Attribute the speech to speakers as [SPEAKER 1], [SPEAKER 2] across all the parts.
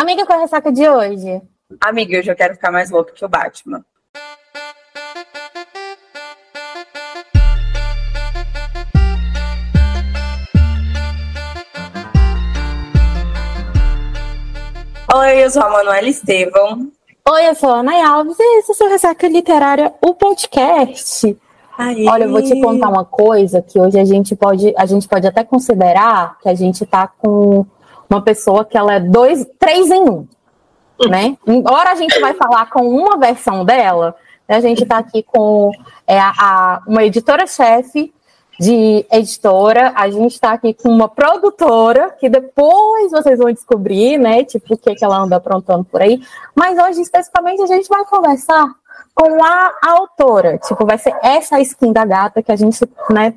[SPEAKER 1] Amiga, qual é a ressaca de hoje?
[SPEAKER 2] Amiga, eu já quero ficar mais louca que o Batman. Oi, eu sou a Manuela Estevão.
[SPEAKER 1] Oi, eu sou a Ana Alves e esse é o seu Ressaca Literária, o podcast.
[SPEAKER 2] Aí.
[SPEAKER 1] Olha, eu vou te contar uma coisa que hoje a gente pode, a gente pode até considerar que a gente tá com uma pessoa que ela é dois, três em um, né? Embora a gente vai falar com uma versão dela, né, a gente tá aqui com é, a, a- uma editora-chefe de editora, a gente está aqui com uma produtora, que depois vocês vão descobrir, né, tipo, o que, que ela anda aprontando por aí, mas hoje, especificamente, a gente vai conversar com a autora, tipo, vai ser essa a skin da gata que a gente, né,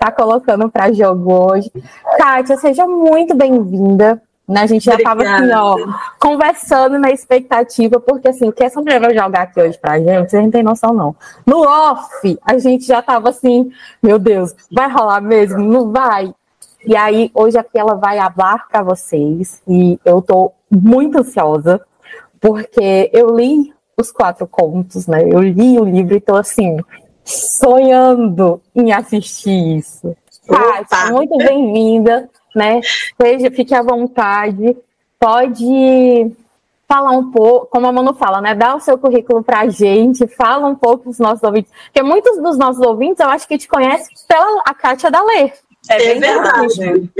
[SPEAKER 1] tá colocando para jogo hoje. Kátia, seja muito bem-vinda. Né, a gente já estava assim, ó, conversando na expectativa, porque assim, o que essa mulher vai jogar aqui hoje pra gente, vocês não tem noção, não. No off, a gente já tava assim, meu Deus, vai rolar mesmo? Não vai? E aí, hoje aqui ela vai falar para vocês, e eu tô muito ansiosa, porque eu li os quatro contos, né? Eu li o livro e tô assim, sonhando em assistir isso.
[SPEAKER 3] Opa!
[SPEAKER 1] Kátia, muito bem-vinda, né? Seja, fique à vontade, pode falar um pouco, como a Manu fala, né? Dá o seu currículo pra gente, fala um pouco dos nossos ouvintes, porque muitos dos nossos ouvintes eu acho que te conhecem pela a Kátia da Lê.
[SPEAKER 3] É verdade.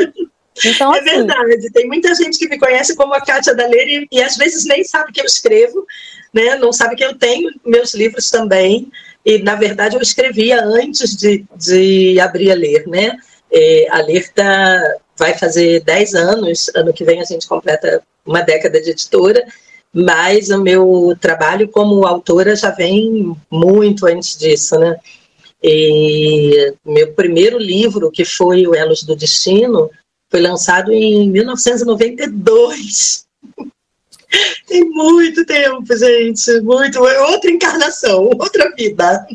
[SPEAKER 1] Então,
[SPEAKER 3] É
[SPEAKER 1] assim,
[SPEAKER 3] verdade. Tem muita gente que me conhece como a Kátia da Leire e às vezes nem sabe que eu escrevo, né? não sabe que eu tenho meus livros também. E, na verdade, eu escrevia antes de, de abrir a ler. Né? É, a ler tá, vai fazer 10 anos, ano que vem a gente completa uma década de editora, mas o meu trabalho como autora já vem muito antes disso. Né? E meu primeiro livro, que foi O Elos do Destino, foi lançado em 1992. Tem muito tempo, gente, muito. É outra encarnação, outra vida.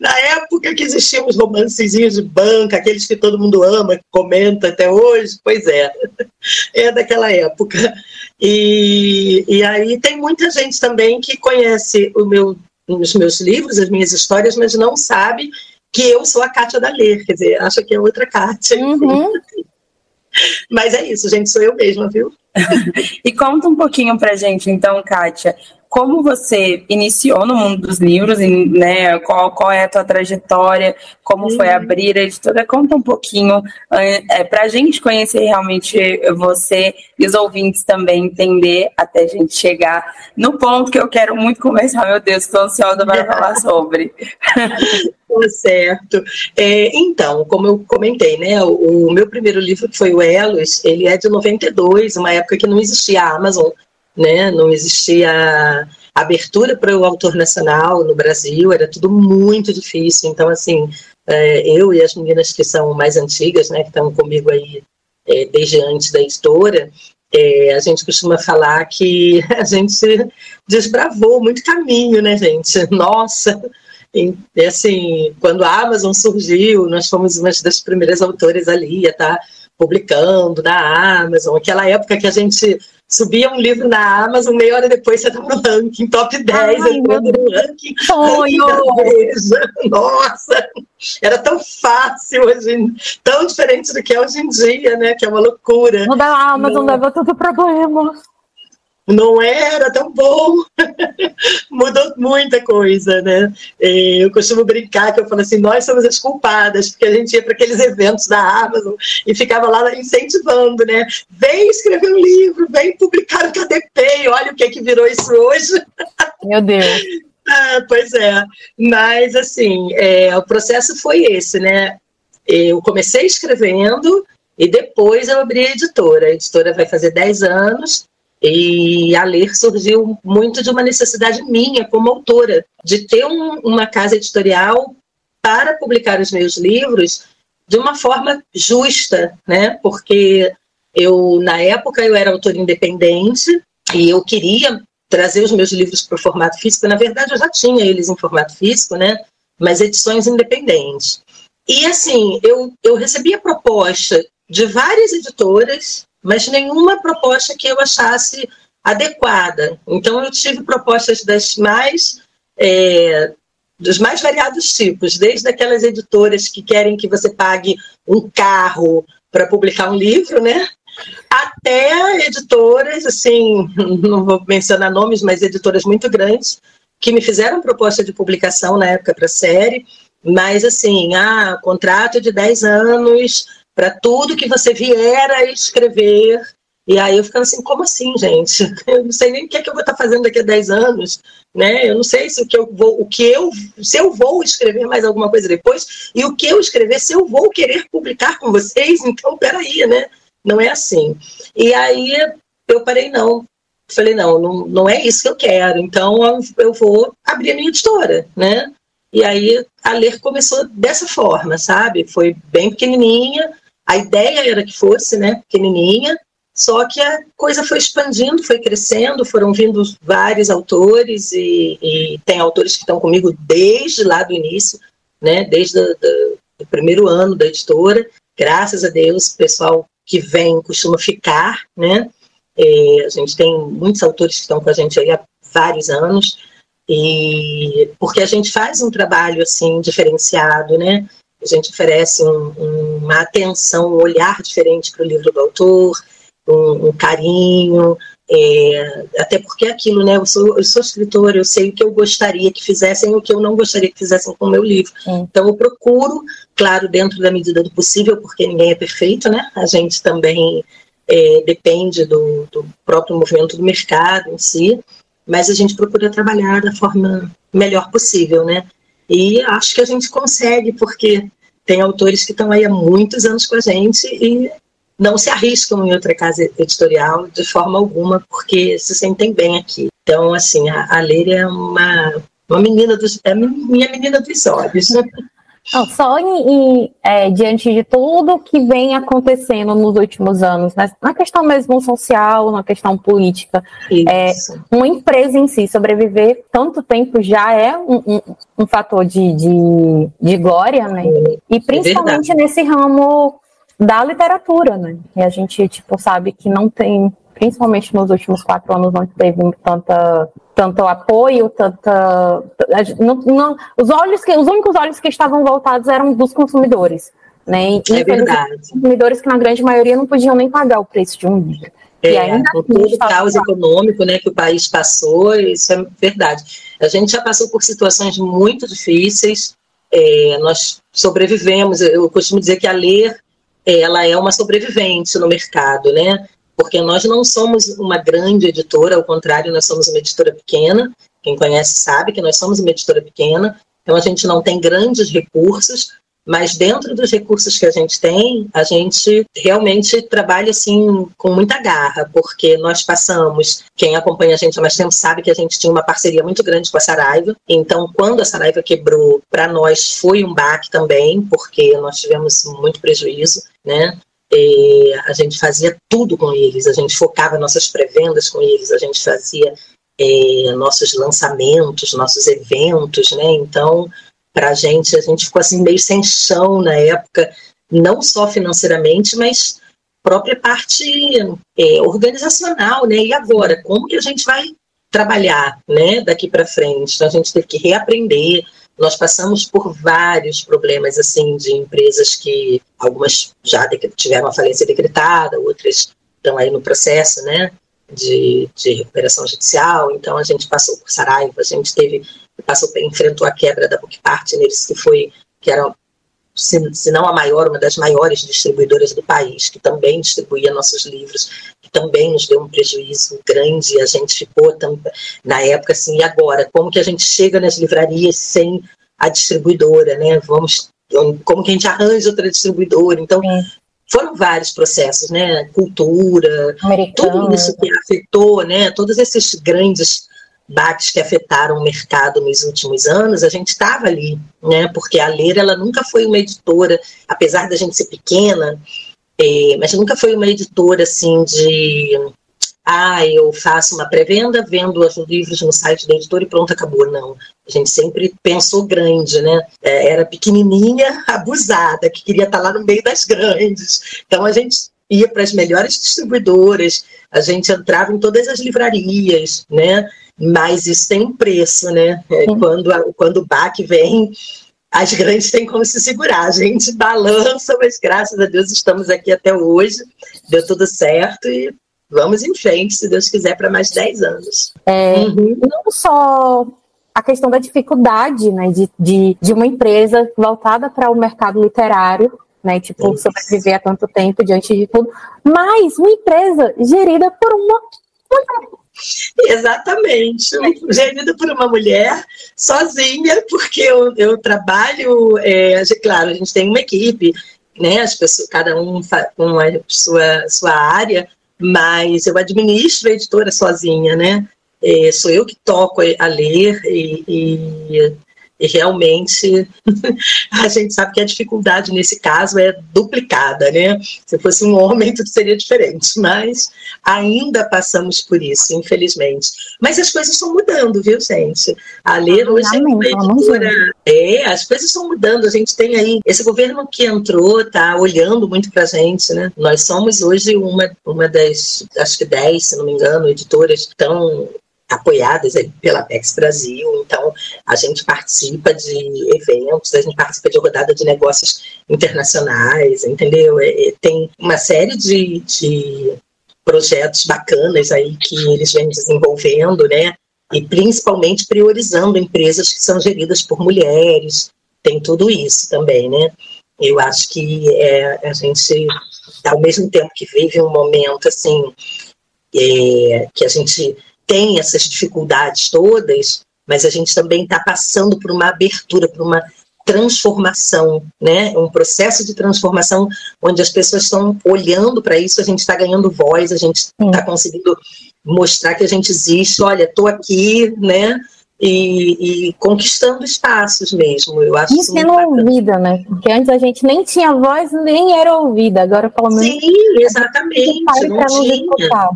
[SPEAKER 3] Na época que existiam os romancezinhos de banca, aqueles que todo mundo ama, que comenta até hoje, pois é, é daquela época. E, e aí tem muita gente também que conhece o meu, os meus livros, as minhas histórias, mas não sabe que eu sou a Kátia da Ler, quer dizer, acha que é outra Kátia.
[SPEAKER 1] uhum.
[SPEAKER 3] Mas é isso, gente, sou eu mesma, viu?
[SPEAKER 2] E conta um pouquinho pra gente, então, Kátia, como você iniciou no mundo dos livros, né? Qual, qual é a tua trajetória, como foi
[SPEAKER 3] Uhum.
[SPEAKER 2] abrir a editora? Conta um pouquinho é, para a gente conhecer realmente você e os ouvintes também entender até a gente chegar no ponto que eu quero muito conversar. Meu Deus, estou ansiosa para falar sobre.
[SPEAKER 3] Tá certo. É, então, como eu comentei, né, o, o meu primeiro livro, que foi o Elos, ele é de 92, uma época que não existia a Amazon, né, não existia abertura para o autor nacional no Brasil, era tudo muito difícil. Então, assim, é, eu e as meninas que são mais antigas, né, que estão comigo aí é, desde antes da editora, é, a gente costuma falar que a gente desbravou muito caminho, né, gente? Nossa! E, assim, quando a Amazon surgiu, nós fomos uma das primeiras autores ali a estar publicando na Amazon. Aquela época que a gente subia um livro na Amazon, meia hora depois você estava no ranking, top 10,
[SPEAKER 1] Ai,
[SPEAKER 3] entrando no ranking. ranking Veja. Nossa! Era tão fácil, hoje, tão diferente do que é hoje em dia, né? Que é uma loucura.
[SPEAKER 1] Não dá Amazon, leva todo problema.
[SPEAKER 3] Não era tão bom. Mudou muita coisa, né? Eu costumo brincar que eu falo assim, nós somos as culpadas, porque a gente ia para aqueles eventos da Amazon e ficava lá incentivando, né? Vem escrever um livro, vem publicar o KDP, olha o que é que virou isso hoje.
[SPEAKER 1] Meu Deus.
[SPEAKER 3] Ah, pois é, mas assim, é, o processo foi esse, né? Eu comecei escrevendo e depois eu abri a editora. A editora vai fazer 10 anos e a Ler surgiu muito de uma necessidade minha como autora, de ter um, uma casa editorial para publicar os meus livros de uma forma justa, né? Porque eu, na época, eu era autora independente e eu queria trazer os meus livros para o formato físico. Na verdade, eu já tinha eles em formato físico, né? Mas edições independentes. E assim, eu, eu recebi a proposta de várias editoras mas nenhuma proposta que eu achasse adequada. Então, eu tive propostas das mais. É, dos mais variados tipos, desde aquelas editoras que querem que você pague um carro para publicar um livro, né? Até editoras, assim, não vou mencionar nomes, mas editoras muito grandes, que me fizeram proposta de publicação na época para a série, mas assim, ah, contrato de 10 anos para tudo que você vier a escrever e aí eu ficando assim, como assim, gente? Eu não sei nem o que, é que eu vou estar fazendo daqui a 10 anos, né? Eu não sei se o que eu vou, o que eu, se eu vou escrever mais alguma coisa depois, e o que eu escrever, se eu vou querer publicar com vocês, então peraí, né? Não é assim. E aí eu parei, não. Falei, não, não, não é isso que eu quero, então eu vou abrir a minha editora, né? E aí a ler começou dessa forma, sabe? Foi bem pequenininha, a ideia era que fosse, né, pequenininha, só que a coisa foi expandindo, foi crescendo, foram vindo vários autores e, e tem autores que estão comigo desde lá do início, né, desde o primeiro ano da editora. Graças a Deus, o pessoal que vem costuma ficar, né? É, a gente tem muitos autores que estão com a gente aí há vários anos e porque a gente faz um trabalho assim diferenciado, né? A gente oferece um, uma atenção, um olhar diferente para o livro do autor, um, um carinho, é, até porque é aquilo, né? Eu sou, eu sou escritora, eu sei o que eu gostaria que fizessem e o que eu não gostaria que fizessem com o meu livro. Então eu procuro, claro, dentro da medida do possível, porque ninguém é perfeito, né? A gente também é, depende do, do, próprio movimento do mercado em si, mas a gente procura trabalhar da forma melhor possível, né? E acho que a gente consegue, porque tem autores que estão aí há muitos anos com a gente e não se arriscam em outra casa editorial de forma alguma, porque se sentem bem aqui. Então, assim, a, a Leire é uma, uma menina dos. É minha menina dos olhos.
[SPEAKER 1] Não, só em, em, é, diante de tudo que vem acontecendo nos últimos anos, né? na questão mesmo social, na questão política, é, uma empresa em si sobreviver tanto tempo já é um, um, um fator de, de, de, glória, né? É, e principalmente é nesse ramo da literatura, né? E a gente, tipo, sabe que não tem, principalmente nos últimos quatro anos, não teve tanta, tanto apoio, tanta. Não, não, os, olhos que, os únicos olhos que estavam voltados eram dos consumidores. Né?
[SPEAKER 3] E, é verdade.
[SPEAKER 1] Consumidores que, na grande maioria, não podiam nem pagar o preço de um livro.
[SPEAKER 3] É, ainda com todo o caos econômico né, que o país passou, isso é verdade. A gente já passou por situações muito difíceis, é, nós sobrevivemos. Eu costumo dizer que a ler ela é uma sobrevivente no mercado, né? Porque nós não somos uma grande editora, ao contrário, nós somos uma editora pequena. Quem conhece sabe que nós somos uma editora pequena, então a gente não tem grandes recursos, mas dentro dos recursos que a gente tem, a gente realmente trabalha assim com muita garra, porque nós passamos, quem acompanha a gente há mais tempo sabe que a gente tinha uma parceria muito grande com a Saraiva. Então, quando a Saraiva quebrou, para nós foi um baque também, porque nós tivemos muito prejuízo, né? É, a gente fazia tudo com eles, a gente focava nossas pré-vendas com eles, a gente fazia é, nossos lançamentos, nossos eventos, né? Então, para a gente. A gente ficou assim meio sem chão na época, não só financeiramente, mas própria parte é, organizacional, né? E agora, como que a gente vai trabalhar, né? Daqui para frente, então a gente teve que reaprender. Nós passamos por vários problemas assim de empresas que algumas já tiveram a falência decretada, outras estão aí no processo, né? De, de recuperação judicial. Então a gente passou por Saraiva, a gente teve passou, enfrentou a quebra da Book Partners, que foi, que era, se, se não a maior, uma das maiores distribuidoras do país, que também distribuía nossos livros, que também nos deu um prejuízo grande, a gente ficou na época assim, e agora, como que a gente chega nas livrarias sem a distribuidora, né? Vamos, como que a gente arranja outra distribuidora? Então, foram vários processos, né? Cultura, tudo isso que afetou, né? Todos esses grandes bates que afetaram o mercado nos últimos anos, a gente estava ali, né? Porque a Leira ela nunca foi uma editora, apesar da gente ser pequena, é, mas nunca foi uma editora assim de ah, eu faço uma pré-venda, vendo os livros no site da editora e pronto, acabou. Não. A gente sempre pensou grande, né? É, era pequenininha, abusada, que queria estar lá no meio das grandes. Então a gente ia para as melhores distribuidoras, a gente entrava em todas as livrarias, né? Mas isso tem um preço, né? É, quando, a, quando o baque vem, as grandes têm como se segurar. A gente balança, mas graças a Deus estamos aqui até hoje, deu tudo certo e vamos em frente, se Deus quiser, para mais 10 anos.
[SPEAKER 1] É, uhum. Não só a questão da dificuldade né, de, de, de uma empresa voltada para o mercado literário, né, tipo, sobreviver há tanto tempo diante de tudo, mas uma empresa gerida por uma
[SPEAKER 3] Exatamente, gerida por uma mulher sozinha, porque eu, eu trabalho, é, claro, a gente tem uma equipe, né, as pessoas, cada um com a sua, sua área, mas eu administro a editora sozinha, né? É, sou eu que toco a ler e, e e realmente a gente sabe que a dificuldade nesse caso é duplicada, né? Se fosse um homem, tudo seria diferente, mas ainda passamos por isso, infelizmente. Mas as coisas estão mudando, viu, gente? A ler hoje é uma editora. É, as coisas estão mudando. A gente tem aí esse governo que entrou, tá olhando muito pra gente, né? Nós somos hoje uma, uma das, acho que dez, se não me engano, editoras tão apoiadas pela Apex Brasil, então a gente participa de eventos, a gente participa de rodada de negócios internacionais, entendeu? É, é, tem uma série de, de projetos bacanas aí que eles vêm desenvolvendo, né? E principalmente priorizando empresas que são geridas por mulheres, tem tudo isso também, né? Eu acho que é, a gente, ao mesmo tempo que vive um momento assim, é, que a gente tem essas dificuldades todas, mas a gente também está passando por uma abertura, por uma transformação, né? Um processo de transformação onde as pessoas estão olhando para isso, a gente está ganhando voz, a gente está conseguindo mostrar que a gente existe. Olha, estou aqui, né? E, e, conquistando espaços mesmo. Eu acho
[SPEAKER 1] e sendo ouvida, né? Porque antes a gente nem tinha voz, nem era ouvida. Agora, pelo menos.
[SPEAKER 3] Sim, exatamente. Não tinha.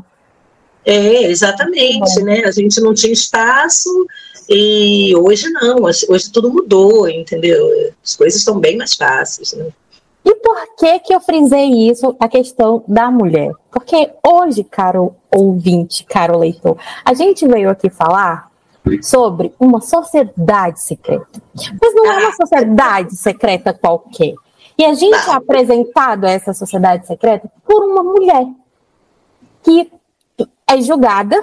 [SPEAKER 3] É, exatamente, né? A gente não tinha espaço e hoje não, hoje tudo mudou, entendeu? As coisas estão bem mais fáceis, né?
[SPEAKER 1] E por que que eu frisei isso, a questão da mulher? Porque hoje, caro ouvinte, caro leitor, a gente veio aqui falar sobre uma sociedade secreta. Mas não é uma sociedade secreta qualquer. E a gente é apresentado a essa sociedade secreta por uma mulher que é julgada,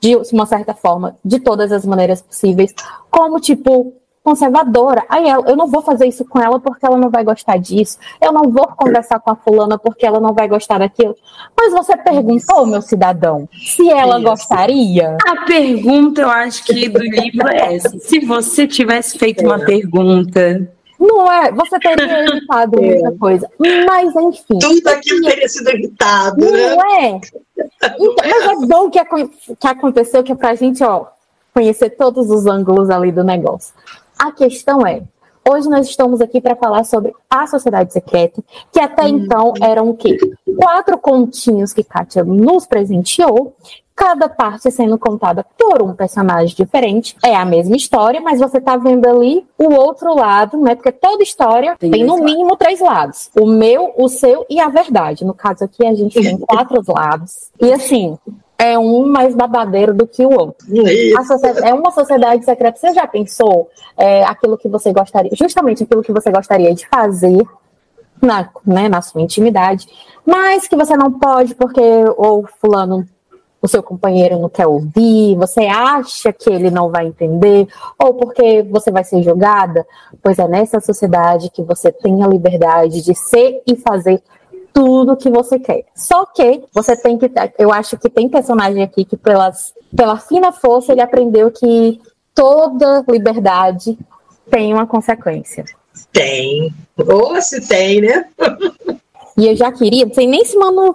[SPEAKER 1] de uma certa forma, de todas as maneiras possíveis, como tipo conservadora. Aí eu não vou fazer isso com ela porque ela não vai gostar disso. Eu não vou conversar com a fulana porque ela não vai gostar daquilo. Mas você perguntou, meu cidadão, se ela isso. gostaria?
[SPEAKER 2] A pergunta, eu acho que do livro é essa. Se você tivesse feito uma é. pergunta
[SPEAKER 1] não é, você teria evitado é. muita coisa. Mas, enfim.
[SPEAKER 3] Tudo aquilo teria sido evitado,
[SPEAKER 1] não né? é? Então, mas é bom que, que aconteceu, que é pra gente, ó, conhecer todos os ângulos ali do negócio. A questão é, hoje nós estamos aqui para falar sobre a Sociedade Secreta, que até hum. então eram o quê? Quatro continhos que Kátia nos presenteou, cada parte sendo contada por um personagem diferente. É a mesma história, mas você tá vendo ali o outro lado, né? Porque toda história tem, tem no mínimo três lados: o meu, o seu e a verdade. No caso aqui, a gente tem quatro lados. E assim, é um mais babadeiro do que o outro. é uma sociedade secreta. Você já pensou é, aquilo que você gostaria, justamente aquilo que você gostaria de fazer na, né, na sua intimidade, mas que você não pode porque o fulano o seu companheiro não quer ouvir, você acha que ele não vai entender, ou porque você vai ser julgada, pois é nessa sociedade que você tem a liberdade de ser e fazer tudo que você quer. Só que você tem que. Eu acho que tem personagem aqui que, pelas, pela fina força, ele aprendeu que toda liberdade tem uma consequência.
[SPEAKER 3] Tem. Ou se tem, né?
[SPEAKER 1] e eu já queria, não sei nem se Manu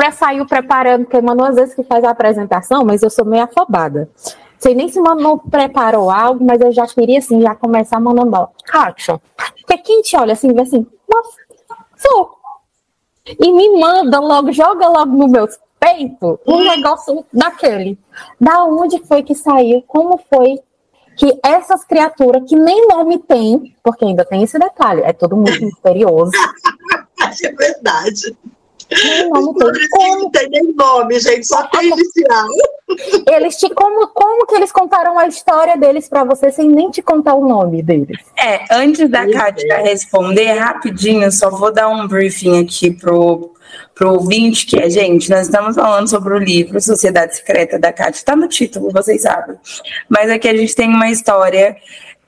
[SPEAKER 1] já saiu preparando, porque Manu às vezes que faz a apresentação, mas eu sou meio afobada. Sei nem se Manu preparou algo, mas eu já queria assim, já começar mandando bola. Kátia, porque quem te olha assim, vê assim, nossa, sou. E me manda logo, joga logo no meu peito um hum. negócio daquele. Da onde foi que saiu? Como foi que essas criaturas que nem nome tem, porque ainda tem esse detalhe, é tudo muito misterioso.
[SPEAKER 3] é verdade Nem nome tem. Como... Não tem nem nome, gente, só tem inicial.
[SPEAKER 1] Eles te, como, como que eles contaram a história deles para você sem nem te contar o nome deles?
[SPEAKER 2] É, antes da Kátia responder rapidinho, só vou dar um briefing aqui pro pro ouvinte que é, gente, nós estamos falando sobre o livro Sociedade Secreta da Kátia, está no título, vocês sabem. Mas aqui a gente tem uma história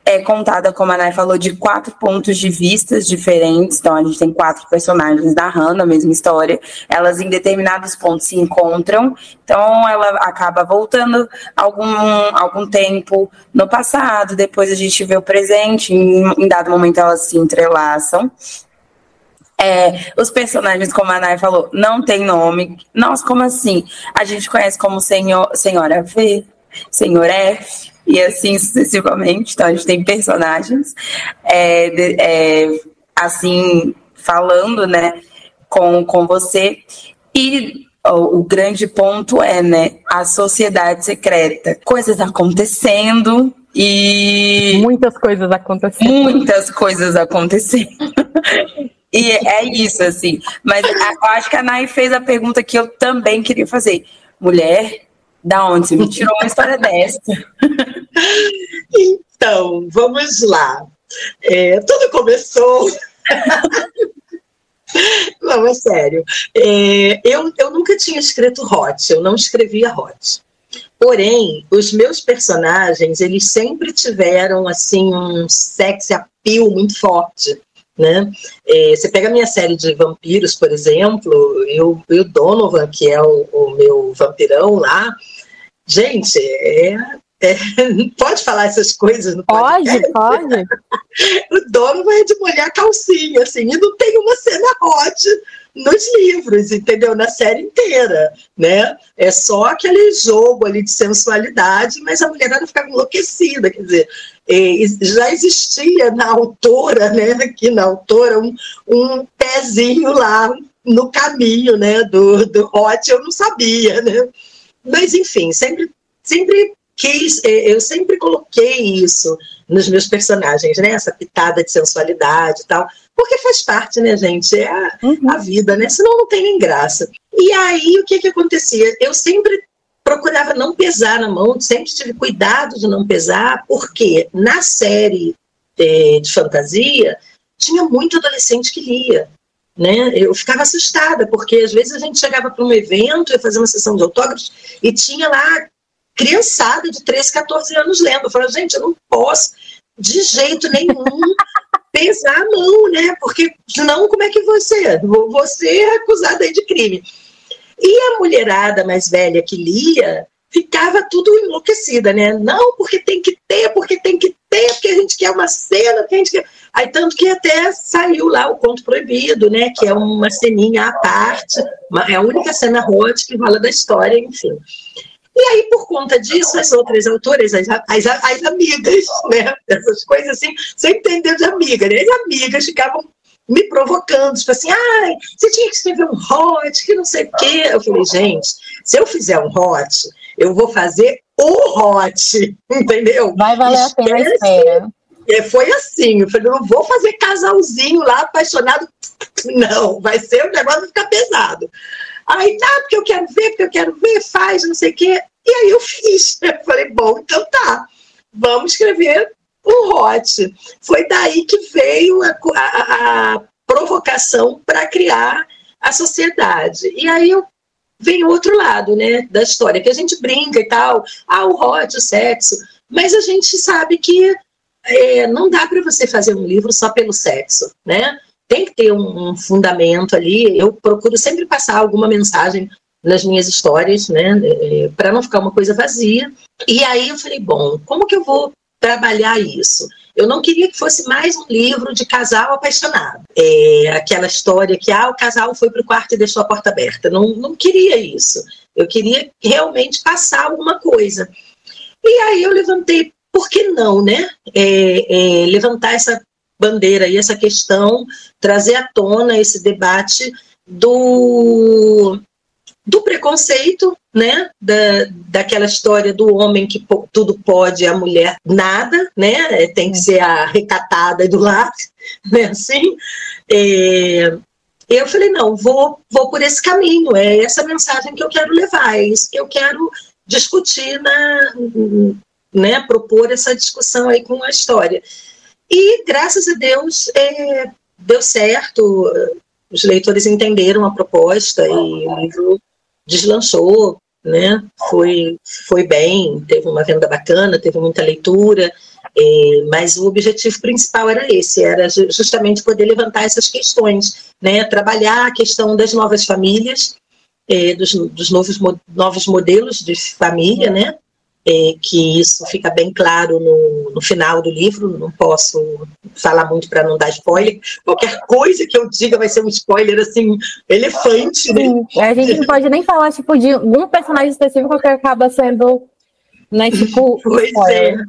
[SPEAKER 2] é contada, como a Nay falou, de quatro pontos de vistas diferentes. Então, a gente tem quatro personagens narrando a mesma história. Elas, em determinados pontos, se encontram. Então, ela acaba voltando algum, algum tempo no passado. Depois, a gente vê o presente. Em, em dado momento, elas se entrelaçam. É, os personagens, como a Nay falou, não tem nome. Nossa, como assim? A gente conhece como senhor, Senhora V, Senhor F, e assim sucessivamente. Então, a gente tem personagens, é, de, é, assim, falando, né, com, com você. E o, o grande ponto é, né, a sociedade secreta. Coisas acontecendo, e.
[SPEAKER 1] Muitas coisas acontecendo.
[SPEAKER 2] Muitas coisas acontecendo. e é isso, assim. Mas eu acho que a Nai fez a pergunta que eu também queria fazer. Mulher, da onde você me tirou uma história dessa?
[SPEAKER 3] Então, vamos lá. É, tudo começou. Não, é sério. É, eu, eu nunca tinha escrito hot, eu não escrevia hot. Porém, os meus personagens, eles sempre tiveram, assim, um sex appeal muito forte, né? É, você pega a minha série de vampiros, por exemplo, e o, e o Donovan, que é o, o meu vampirão lá, gente, é, é, pode falar essas coisas no
[SPEAKER 1] Pode, pode.
[SPEAKER 3] o dono vai de molhar calcinha, assim, e não tem uma cena hot nos livros, entendeu? Na série inteira, né? É só aquele jogo ali de sensualidade, mas a mulherada ficava enlouquecida, quer dizer, é, já existia na autora, né? Aqui na autora, um, um pezinho lá no caminho, né? Do, do hot, eu não sabia, né? Mas, enfim, sempre, sempre quis, é, eu sempre coloquei isso nos meus personagens, né? Essa pitada de sensualidade e tal, porque faz parte, né, gente? É a, uhum. a vida, né? Senão não tem nem graça. E aí, o que que acontecia? Eu sempre procurava não pesar na mão, sempre tive cuidado de não pesar, porque na série é, de fantasia tinha muito adolescente que lia. Né? Eu ficava assustada, porque às vezes a gente chegava para um evento, ia fazer uma sessão de autógrafos, e tinha lá criançada de 13, 14 anos lendo. Eu gente, eu não posso de jeito nenhum pesar a mão, né? Porque senão como é que você? Você é acusada aí de crime. E a mulherada mais velha que lia ficava tudo enlouquecida, né? Não, porque tem que ter, porque tem que ter, porque a gente quer uma cena, porque a gente quer. Aí tanto que até saiu lá o Conto Proibido, né? Que é uma ceninha à parte, uma, é a única cena hot que rola da história, enfim. E aí, por conta disso, as outras autoras, as, as, as amigas, né? Essas coisas assim, sem entender de amiga, né? As amigas ficavam me provocando, tipo assim, ai, você tinha que escrever um hot, que não sei o quê. Eu falei, gente, se eu fizer um hot, eu vou fazer o hot, entendeu?
[SPEAKER 1] Vai valer a pena espera.
[SPEAKER 3] É, foi assim, eu falei, não vou fazer casalzinho lá, apaixonado. Não, vai ser, o negócio vai ficar pesado. Aí, tá, porque eu quero ver, porque eu quero ver, faz, não sei o quê. E aí eu fiz. Eu falei, bom, então tá, vamos escrever um hot. Foi daí que veio a, a, a provocação para criar a sociedade. E aí eu vem outro lado, né, da história, que a gente brinca e tal, ah, o hot, o sexo, mas a gente sabe que é, não dá para você fazer um livro só pelo sexo, né? Tem que ter um, um fundamento ali. Eu procuro sempre passar alguma mensagem nas minhas histórias, né, é, para não ficar uma coisa vazia. E aí eu falei, bom, como que eu vou trabalhar isso. Eu não queria que fosse mais um livro de casal apaixonado. É, aquela história que ah, o casal foi para o quarto e deixou a porta aberta. Não, não queria isso. Eu queria realmente passar alguma coisa. E aí eu levantei, por que não, né? É, é, levantar essa bandeira e essa questão, trazer à tona esse debate do do preconceito, né? Da, daquela história do homem que tudo pode, a mulher nada, né? Tem que ser a recatada do lar, né? Assim. É, eu falei, não, vou, vou por esse caminho, é essa mensagem que eu quero levar, é isso que eu quero discutir na, né, propor essa discussão aí com a história. E graças a Deus é, deu certo, os leitores entenderam a proposta e o livro deslanchou, né? Foi, foi bem, teve uma venda bacana, teve muita leitura, é, mas o objetivo principal era esse, era justamente poder levantar essas questões, né? Trabalhar a questão das novas famílias, é, dos, dos novos, novos modelos de família, né? É, que isso fica bem claro no, no final do livro, não posso falar muito para não dar spoiler. Qualquer coisa que eu diga vai ser um spoiler, assim, elefante. Né? Sim,
[SPEAKER 1] a gente não pode nem falar, tipo, de um personagem específico que acaba sendo, né, tipo...
[SPEAKER 3] Pois spoiler.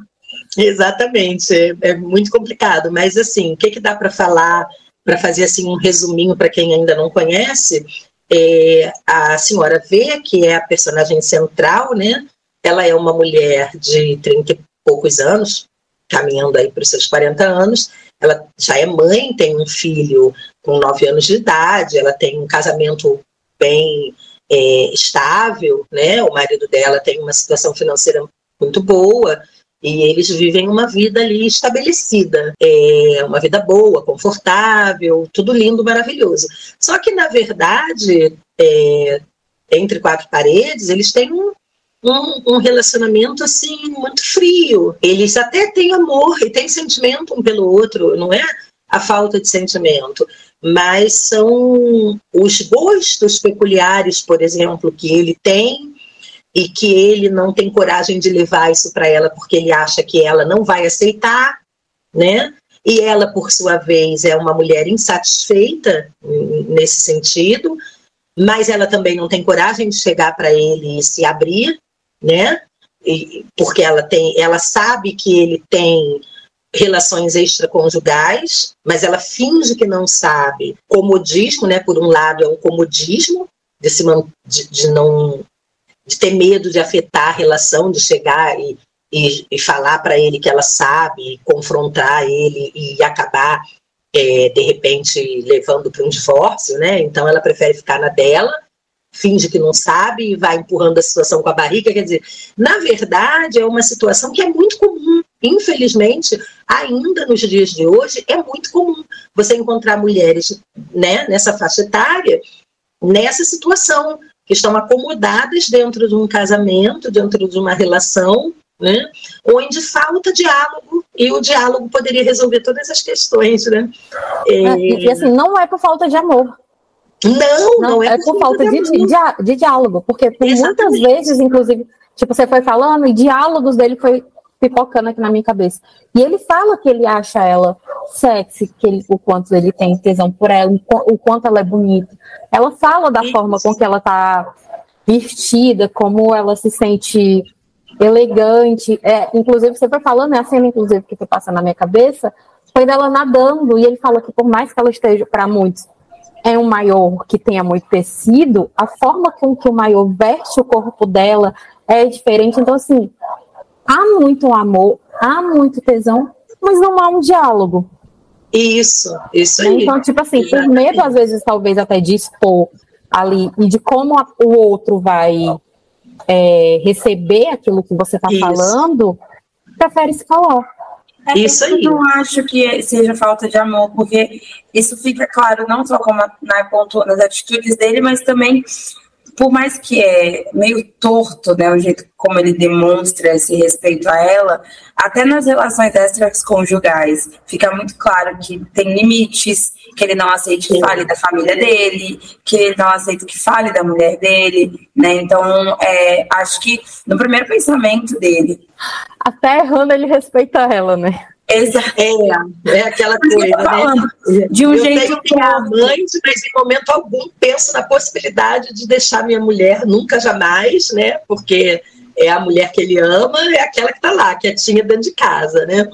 [SPEAKER 3] é, exatamente, é, é, muito complicado, mas assim, o que, que dá para falar, para fazer assim um resuminho para quem ainda não conhece, é, a senhora V, que é a personagem central, né, ela é uma mulher de 30 e poucos anos, caminhando aí para os seus 40 anos. Ela já é mãe, tem um filho com 9 anos de idade, ela tem um casamento bem é, estável, né? O marido dela tem uma situação financeira muito boa e eles vivem uma vida ali estabelecida, é, uma vida boa, confortável, tudo lindo, maravilhoso. Só que na verdade, é, entre quatro paredes, eles têm um, um, um, relacionamento assim muito frio. Eles até têm amor e têm sentimento um pelo outro, não é a falta de sentimento, mas são os gostos peculiares, por exemplo, que ele tem e que ele não tem coragem de levar isso para ela porque ele acha que ela não vai aceitar, né? E ela, por sua vez, é uma mulher insatisfeita nesse sentido, mas ela também não tem coragem de chegar para ele e se abrir, né? E, porque ela tem, ela sabe que ele tem relações extraconjugais, mas ela finge que não sabe. Comodismo, né? Por um lado é um comodismo de, se, de, de não de ter medo de afetar a relação, de chegar e, e, e falar para ele que ela sabe, confrontar ele e acabar é, de repente levando para um divórcio, né? Então ela prefere ficar na dela finge que não sabe e vai empurrando a situação com a barriga. Quer dizer, na verdade, é uma situação que é muito comum. Infelizmente, ainda nos dias de hoje, é muito comum você encontrar mulheres né, nessa faixa etária, nessa situação, que estão acomodadas dentro de um casamento, dentro de uma relação, né, onde falta diálogo e o diálogo poderia resolver todas as questões, né?
[SPEAKER 1] É, e assim, não é por falta de amor,
[SPEAKER 3] não, não,
[SPEAKER 1] não é, é por falta de, de, de, diálogo, porque muitas vezes, inclusive, tipo, você foi falando e diálogos dele foi pipocando aqui na minha cabeça. E ele fala que ele acha ela sexy, que ele, o quanto ele tem tesão por ela, o quanto ela é bonita. Ela fala da Isso. forma com que ela tá vestida, como ela se sente elegante. É, inclusive, você foi falando, é a cena, inclusive, que foi passando na minha cabeça, foi dela nadando, e ele fala que por mais que ela esteja, para muitos, é um maior que tenha muito tecido, a forma com que o maior veste o corpo dela é diferente. Então, assim, há muito amor, há muito tesão, mas não há um diálogo.
[SPEAKER 3] Isso, isso aí.
[SPEAKER 1] Então, tipo assim, por medo, às vezes, talvez até de expor ali e de como a, o outro vai é, receber aquilo que você está falando, prefere se calar.
[SPEAKER 2] É isso aí. Eu não acho que seja falta de amor, porque isso fica claro não só como na ponto, nas atitudes dele, mas também por mais que é meio torto, né, o jeito como ele demonstra esse respeito a ela, até nas relações extraconjugais fica muito claro que tem limites, que ele não aceita que fale da família dele, que ele não aceita que fale da mulher dele, né? Então, é, acho que no primeiro pensamento dele,
[SPEAKER 1] até errando ele respeita ela, né?
[SPEAKER 3] Exato. É, é aquela coisa, né?
[SPEAKER 2] De um eu jeito
[SPEAKER 3] que a mãe, mas em momento algum penso na possibilidade de deixar minha mulher, nunca jamais, né? Porque é a mulher que ele ama, é aquela que está lá, quietinha dentro de casa, né?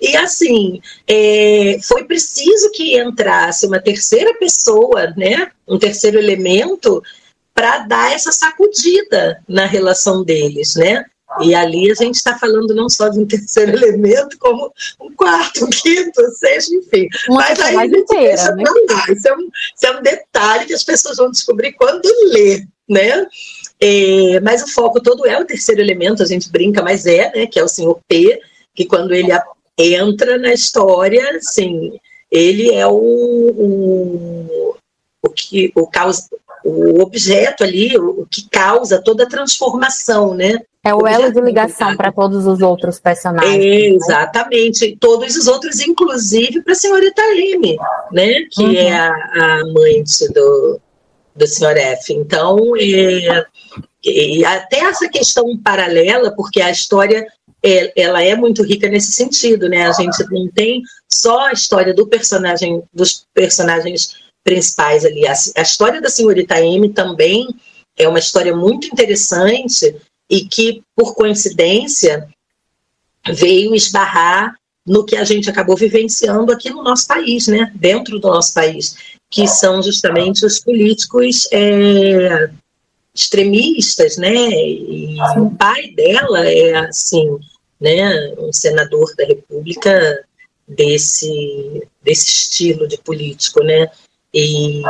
[SPEAKER 3] E assim, é, foi preciso que entrasse uma terceira pessoa, né? Um terceiro elemento para dar essa sacudida na relação deles, né? E ali a gente está falando não só de um terceiro elemento, como um quarto, um quinto, sexto, enfim.
[SPEAKER 1] Uma Mas aí a gente inteira,
[SPEAKER 3] né? Isso é, um, isso é um detalhe que as pessoas vão descobrir quando ler, né? É, mas o foco todo é o terceiro elemento, a gente brinca, mas é, né? Que é o senhor P, que quando ele entra na história, assim, ele é o, o, o que o causa o objeto ali, o que causa toda a transformação, né?
[SPEAKER 1] É o elo de ligação para todos os outros personagens. É,
[SPEAKER 3] né? Exatamente, todos os outros, inclusive para a senhorita Lime, né? Que uhum. é a, a amante do, do senhor F. Então, é, e até essa questão paralela, porque a história é, ela é muito rica nesse sentido, né? A gente não tem só a história do personagem, dos personagens principais ali. A, a história da senhorita M também é uma história muito interessante e que, por coincidência, veio esbarrar no que a gente acabou vivenciando aqui no nosso país, né? Dentro do nosso país, que são justamente os políticos é, extremistas, né? E o pai dela é assim né, um senador da República desse, desse estilo de político, né? E,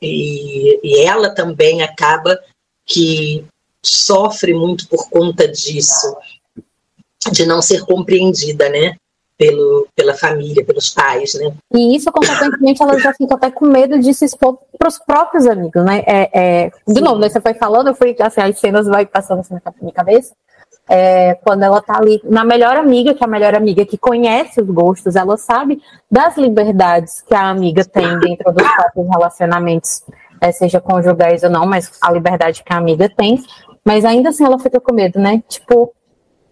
[SPEAKER 3] e, e ela também acaba que sofre muito por conta disso, de não ser compreendida, né? Pelo, pela família, pelos pais, né?
[SPEAKER 1] E isso, consequentemente, ela já fica até com medo de se expor para os próprios amigos, né? É, é, de novo, né, você foi falando, eu fui, assim, as cenas vai passando assim na minha cabeça, é, quando ela tá ali na melhor amiga, que é a melhor amiga que conhece os gostos, ela sabe das liberdades que a amiga tem dentro dos próprios relacionamentos, é, seja conjugais ou não, mas a liberdade que a amiga tem. Mas ainda assim ela fica com medo, né? Tipo,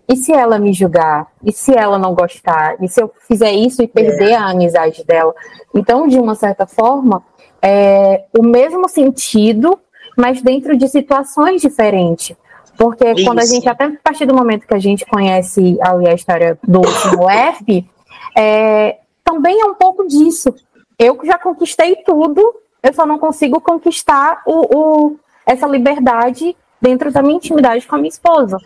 [SPEAKER 1] e se ela me julgar? E se ela não gostar? E se eu fizer isso e perder é. a amizade dela? Então, de uma certa forma, é o mesmo sentido, mas dentro de situações diferentes. Porque Isso. quando a gente, até a partir do momento que a gente conhece ali a história do último F, é, também é um pouco disso. Eu já conquistei tudo, eu só não consigo conquistar o, o essa liberdade dentro da minha intimidade com a minha esposa.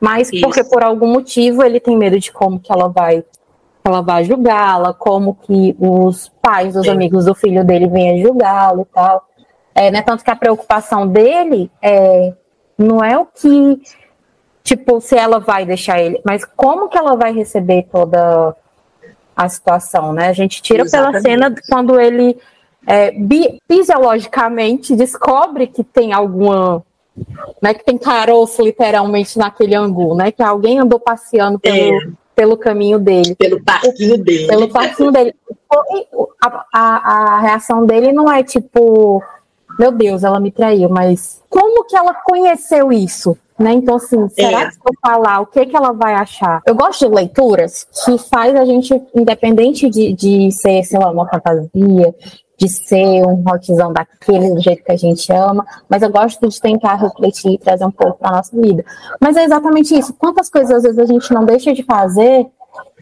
[SPEAKER 1] Mas Isso. porque por algum motivo ele tem medo de como que ela vai ela vai julgá-la, como que os pais, os Sim. amigos do filho dele venham julgá-lo e tal. É, né, tanto que a preocupação dele é não é o que, tipo, se ela vai deixar ele, mas como que ela vai receber toda a situação, né? A gente tira Exatamente. pela cena quando ele é, bi, fisiologicamente descobre que tem alguma né, que tem caroço literalmente naquele angu, né? Que alguém andou passeando pelo, é. pelo caminho dele.
[SPEAKER 3] Pelo parquinho dele.
[SPEAKER 1] Pelo parquinho dele. A, a, a, reação dele não é tipo, meu Deus, ela me traiu, mas como que ela conheceu isso? Né? Então, assim, será é. que se eu falar, o que, que ela vai achar? Eu gosto de leituras que faz a gente, independente de, de ser, sei lá, uma fantasia, de ser um rockzão daquele do jeito que a gente ama, mas eu gosto de tentar refletir e trazer um pouco para nossa vida. Mas é exatamente isso. Quantas coisas às vezes a gente não deixa de fazer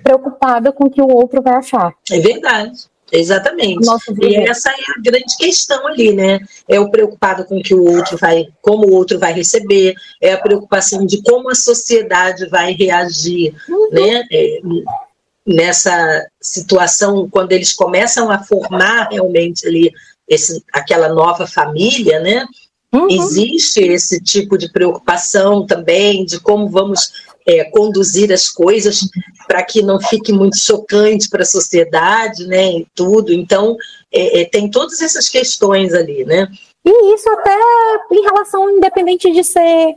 [SPEAKER 1] preocupada com o que o outro vai achar?
[SPEAKER 3] É verdade. Exatamente. e essa é a grande questão ali, né? É o preocupado com que o outro vai, como o outro vai receber, é a preocupação de como a sociedade vai reagir, uhum. né? É, nessa situação, quando eles começam a formar realmente ali esse, aquela nova família, né? Uhum. Existe esse tipo de preocupação também de como vamos é, conduzir as coisas para que não fique muito chocante para a sociedade, né, e tudo. Então, é, é, tem todas essas questões ali, né?
[SPEAKER 1] E isso até em relação, independente de ser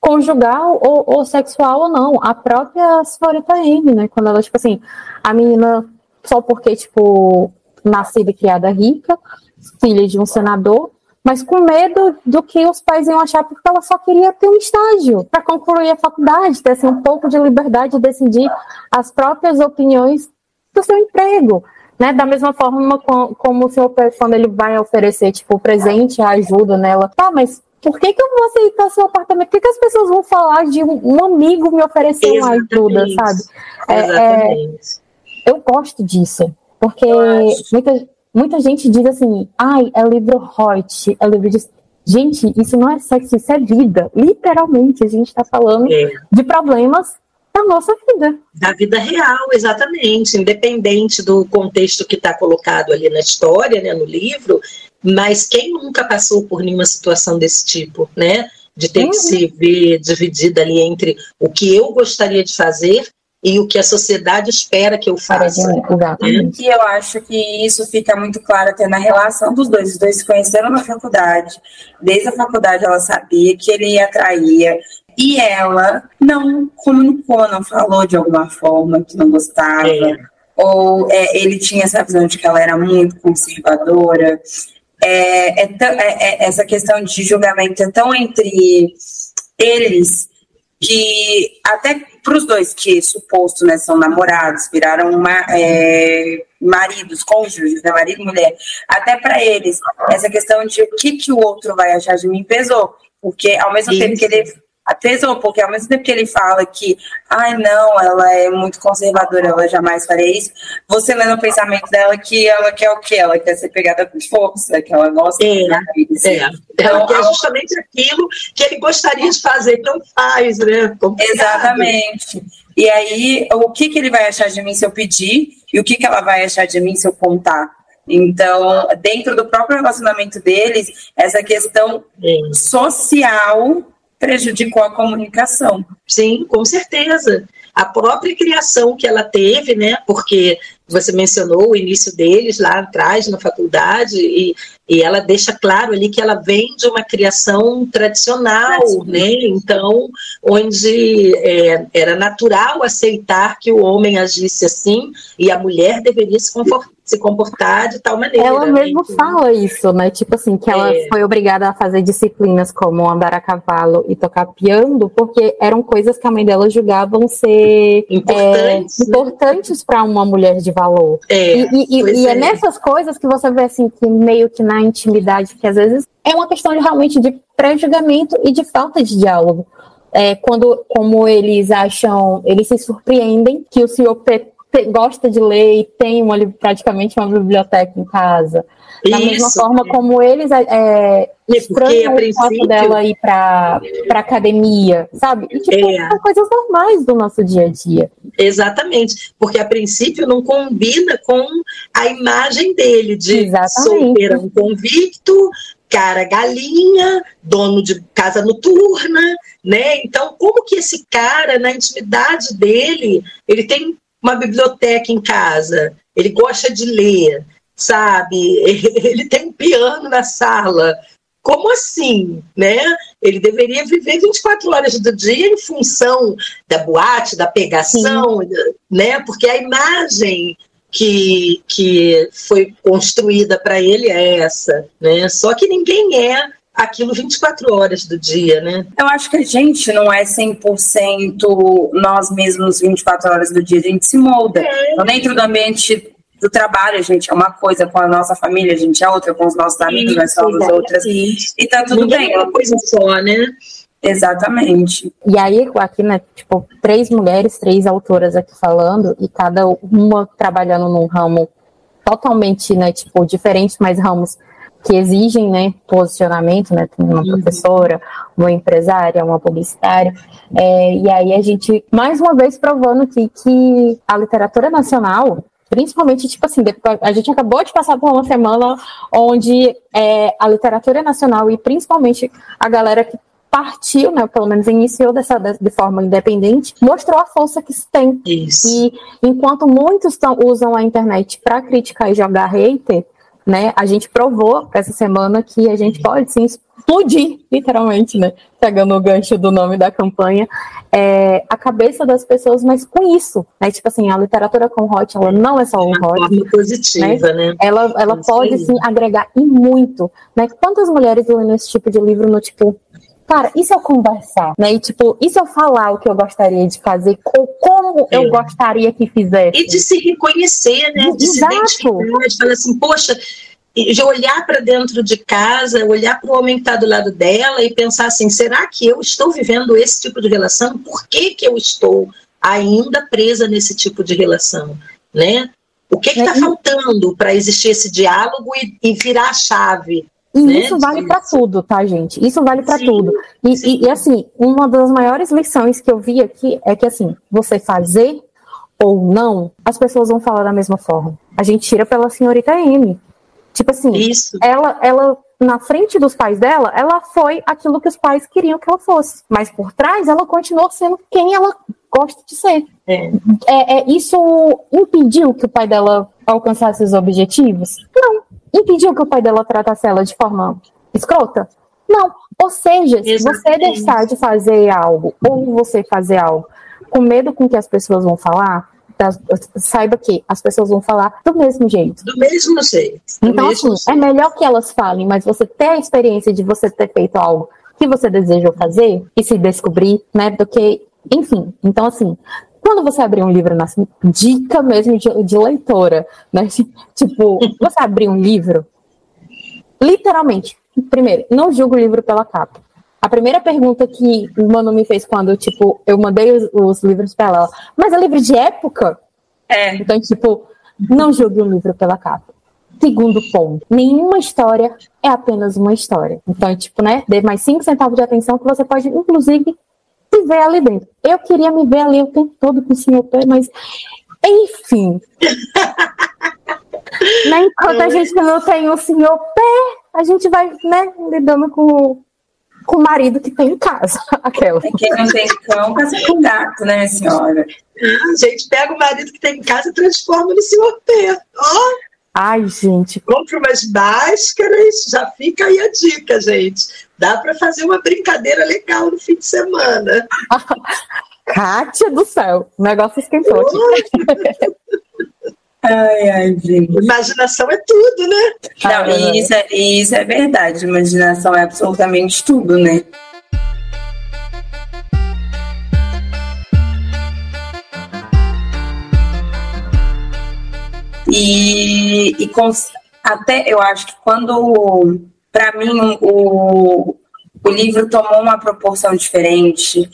[SPEAKER 1] conjugal ou, ou sexual ou não, a própria Florita M, né, quando ela, tipo assim, a menina, só porque, tipo, nascida e criada rica, filha de um senador, mas com medo do que os pais iam achar, porque ela só queria ter um estágio para concluir a faculdade, ter assim, um pouco de liberdade de decidir as próprias opiniões do seu emprego. Né? Da mesma forma como o senhor, quando ele vai oferecer tipo, presente, a ajuda nela, tá, mas por que, que eu vou aceitar seu apartamento? Por que, que as pessoas vão falar de um, amigo me oferecer uma ajuda, sabe? É, é, eu gosto disso, porque muitas muita gente diz assim, ai, é livro hot, é livro de, Gente, isso não é sexo, isso é vida. Literalmente, a gente está falando é. de problemas da nossa vida.
[SPEAKER 3] Da vida real, exatamente. Independente do contexto que está colocado ali na história, né, no livro, mas quem nunca passou por nenhuma situação desse tipo, né? De ter uhum. que se ver dividida ali entre o que eu gostaria de fazer e o que a sociedade espera que eu faça.
[SPEAKER 2] E eu acho que isso fica muito claro até na relação dos dois. Os dois se conheceram na faculdade. Desde a faculdade ela sabia que ele atraía. E ela não comunicou, não falou de alguma forma que não gostava. É. Ou é, ele tinha essa visão de que ela era muito conservadora. É, é, é, é essa questão de julgamento é tão entre eles que até para os dois que suposto né, são namorados, viraram uma, é, maridos, cônjuges, né, marido e mulher, até para eles, essa questão de o que, que o outro vai achar de mim pesou, porque ao mesmo Isso. tempo que ele pesou, porque ao mesmo tempo que ele fala que, ai não, ela é muito conservadora, ela jamais faria isso, você lê no pensamento dela que ela quer o quê? Ela quer ser pegada por força, que ela gosta
[SPEAKER 3] é, de é. Então, é justamente aquilo que ele gostaria de fazer, não faz, né?
[SPEAKER 2] Complicado. Exatamente. E aí, o que, que ele vai achar de mim se eu pedir e o que, que ela vai achar de mim se eu contar? Então, dentro do próprio relacionamento deles, essa questão Sim. social prejudicou a comunicação.
[SPEAKER 3] Sim, com certeza. A própria criação que ela teve, né? Porque você mencionou o início deles lá atrás na faculdade e, e ela deixa claro ali que ela vem de uma criação tradicional, né? Então, onde é, era natural aceitar que o homem agisse assim e a mulher deveria se confortar se comportar de tal maneira.
[SPEAKER 1] Ela né? mesmo fala isso, né? Tipo assim, que ela é. foi obrigada a fazer disciplinas como andar a cavalo e tocar piano, porque eram coisas que a mãe dela julgavam ser importantes, é, importantes para uma mulher de valor. É, e, e, e é. é nessas coisas que você vê assim, que meio que na intimidade, que às vezes é uma questão de, realmente de pré-julgamento e de falta de diálogo. É, quando, como eles acham, eles se surpreendem que o senhor gosta de ler e tem uma, praticamente uma biblioteca em casa. Da Isso. mesma forma como eles é, é estranham o fato dela ir para academia, sabe? E, tipo, é. são coisas normais do nosso dia a dia.
[SPEAKER 3] Exatamente, porque a princípio não combina com a imagem dele de Exatamente. solteirão convicto, cara galinha, dono de casa noturna, né? Então, como que esse cara, na intimidade dele, ele tem uma biblioteca em casa, ele gosta de ler, sabe? Ele tem um piano na sala. Como assim, né? Ele deveria viver 24 horas do dia em função da boate, da pegação, Sim. né? Porque a imagem que, que foi construída para ele é essa, né? Só que ninguém é aquilo 24 horas do dia, né?
[SPEAKER 2] Eu acho que a gente não é 100% nós mesmos 24 horas do dia, a gente se molda. É. Então, dentro do ambiente do trabalho, a gente é uma coisa, com a nossa família, a gente é outra, com os nossos amigos, nós somos outras. E tá tudo Ninguém bem.
[SPEAKER 3] É uma coisa só, né?
[SPEAKER 2] Exatamente.
[SPEAKER 1] E aí, aqui, né, tipo, três mulheres, três autoras aqui falando, e cada uma trabalhando num ramo totalmente, né, tipo, diferente, mas ramos que exigem né, posicionamento, né, uma uhum. professora, uma empresária, uma publicitária, é, e aí a gente, mais uma vez, provando que, que a literatura nacional, principalmente, tipo assim, a gente acabou de passar por uma semana onde é, a literatura nacional e principalmente a galera que partiu, né, pelo menos iniciou dessa, de forma independente, mostrou a força que se tem.
[SPEAKER 3] Isso.
[SPEAKER 1] E enquanto muitos tão, usam a internet para criticar e jogar hater, né? A gente provou essa semana que a gente pode sim explodir, literalmente, né? Pegando o gancho do nome da campanha, é, a cabeça das pessoas, mas com isso, né? Tipo assim, a literatura com hot, ela não é só um hot.
[SPEAKER 3] Forma positiva, né? né?
[SPEAKER 1] Ela, ela pode sim agregar e muito, né? Quantas mulheres lendo esse tipo de livro no tipo cara, e se eu conversar, né? E tipo, e se eu falar o que eu gostaria de fazer, ou como é. eu gostaria que fizesse?
[SPEAKER 3] E de se reconhecer, né? De Exato. se identificar, de falar assim, poxa, de olhar para dentro de casa, olhar para o homem que está do lado dela e pensar assim, será que eu estou vivendo esse tipo de relação? Por que, que eu estou ainda presa nesse tipo de relação, né? O que está faltando para existir esse diálogo e, e virar a chave?
[SPEAKER 1] E né? isso vale para tudo, tá, gente? Isso vale para tudo. E, e, e, assim, uma das maiores lições que eu vi aqui é que, assim, você fazer ou não, as pessoas vão falar da mesma forma. A gente tira pela senhorita M. Tipo assim, isso. ela, ela na frente dos pais dela, ela foi aquilo que os pais queriam que ela fosse. Mas por trás, ela continuou sendo quem ela gosta de ser. É. É, é, isso impediu que o pai dela alcançasse os objetivos? Não. Impediu que o pai dela tratasse ela de forma escrota? Não. Ou seja, se você deixar de fazer algo, ou você fazer algo com medo com que as pessoas vão falar, saiba que as pessoas vão falar do mesmo jeito.
[SPEAKER 3] Do mesmo jeito.
[SPEAKER 1] Do então, mesmo assim, jeito. é melhor que elas falem, mas você ter a experiência de você ter feito algo que você desejou fazer e se descobrir, né? Do que, enfim. Então, assim, quando você abrir um livro, assim, dica mesmo de, de leitora, né? Tipo, você abrir um livro, literalmente, primeiro, não julgo o livro pela capa. A primeira pergunta que o Mano me fez quando, tipo, eu mandei os, os livros para ela, mas é livro de época? É. Então, tipo, não julgue o livro pela capa. Segundo ponto, nenhuma história é apenas uma história. Então, tipo, né, dê mais cinco centavos de atenção que você pode, inclusive, se ver ali dentro. Eu queria me ver ali o tempo todo com o senhor Pé, mas, enfim. né, enquanto a gente não tem o senhor Pé, a gente vai, né, lidando com com o marido que tem em casa. Aquela.
[SPEAKER 2] Quem não tem cão, casa com gato, né, senhora?
[SPEAKER 3] A gente pega o marido que tem em casa e transforma no senhor P. Oh.
[SPEAKER 1] Ai, gente.
[SPEAKER 3] Compre umas máscaras, já fica aí a dica, gente. Dá para fazer uma brincadeira legal no fim de semana.
[SPEAKER 1] Kátia do céu, o negócio esquentou aqui.
[SPEAKER 2] Ai, ai, gente.
[SPEAKER 3] Imaginação é tudo, né?
[SPEAKER 2] Não, isso, é, isso é verdade. Imaginação é absolutamente tudo, né? E, e até eu acho que quando, para mim, o, o livro tomou uma proporção diferente,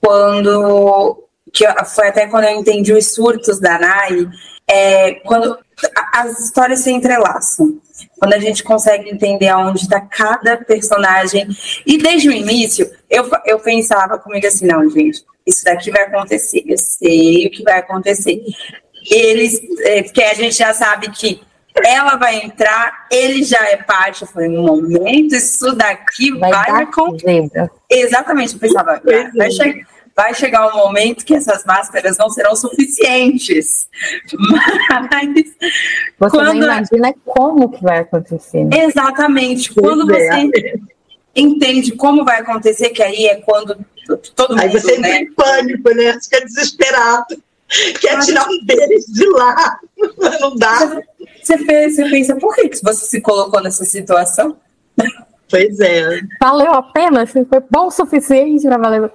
[SPEAKER 2] quando que foi até quando eu entendi os surtos da Nai, é, quando as histórias se entrelaçam, quando a gente consegue entender aonde está cada personagem. E desde o início, eu, eu pensava comigo assim: não, gente, isso daqui vai acontecer, eu sei o que vai acontecer. Eles, é, porque a gente já sabe que ela vai entrar, ele já é parte. Eu falei, no momento, isso daqui vai, vai acontecer. Exatamente, eu pensava, vai chegar vai chegar um momento que essas máscaras não serão suficientes. Mas
[SPEAKER 1] você quando... não imagina como que vai acontecer.
[SPEAKER 2] Né? Exatamente. Pois quando é. você entende como vai acontecer, que aí é quando todo mundo.
[SPEAKER 3] Aí você
[SPEAKER 2] né?
[SPEAKER 3] entra em pânico, né? Fica desesperado. Quer tirar um deles de lá, mas não dá.
[SPEAKER 2] Você, você pensa, por que você se colocou nessa situação?
[SPEAKER 3] Pois é.
[SPEAKER 1] Valeu a pena? Foi bom o suficiente para valer.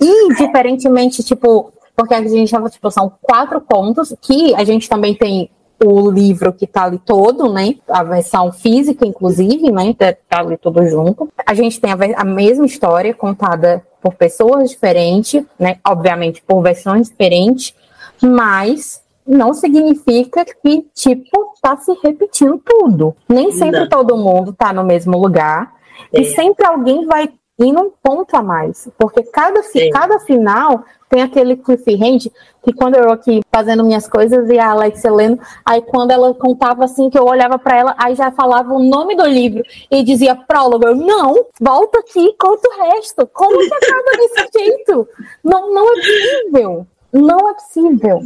[SPEAKER 1] E, diferentemente, tipo, porque a gente já, tipo, são quatro contos, que a gente também tem o livro que tá ali todo, né? A versão física, inclusive, né? Tá, tá ali tudo junto. A gente tem a, a mesma história contada por pessoas diferentes, né? Obviamente por versões diferentes, mas não significa que, tipo, tá se repetindo tudo. Nem sempre não. todo mundo tá no mesmo lugar. É. E sempre alguém vai ir num ponto a mais. Porque cada, cada final tem aquele cliffhanger que quando eu aqui fazendo minhas coisas e a Alexia lendo, aí quando ela contava assim, que eu olhava para ela, aí já falava o nome do livro e dizia prólogo. Eu, não, volta aqui, conta o resto. Como que acaba desse jeito? Não, não é possível. Não é possível.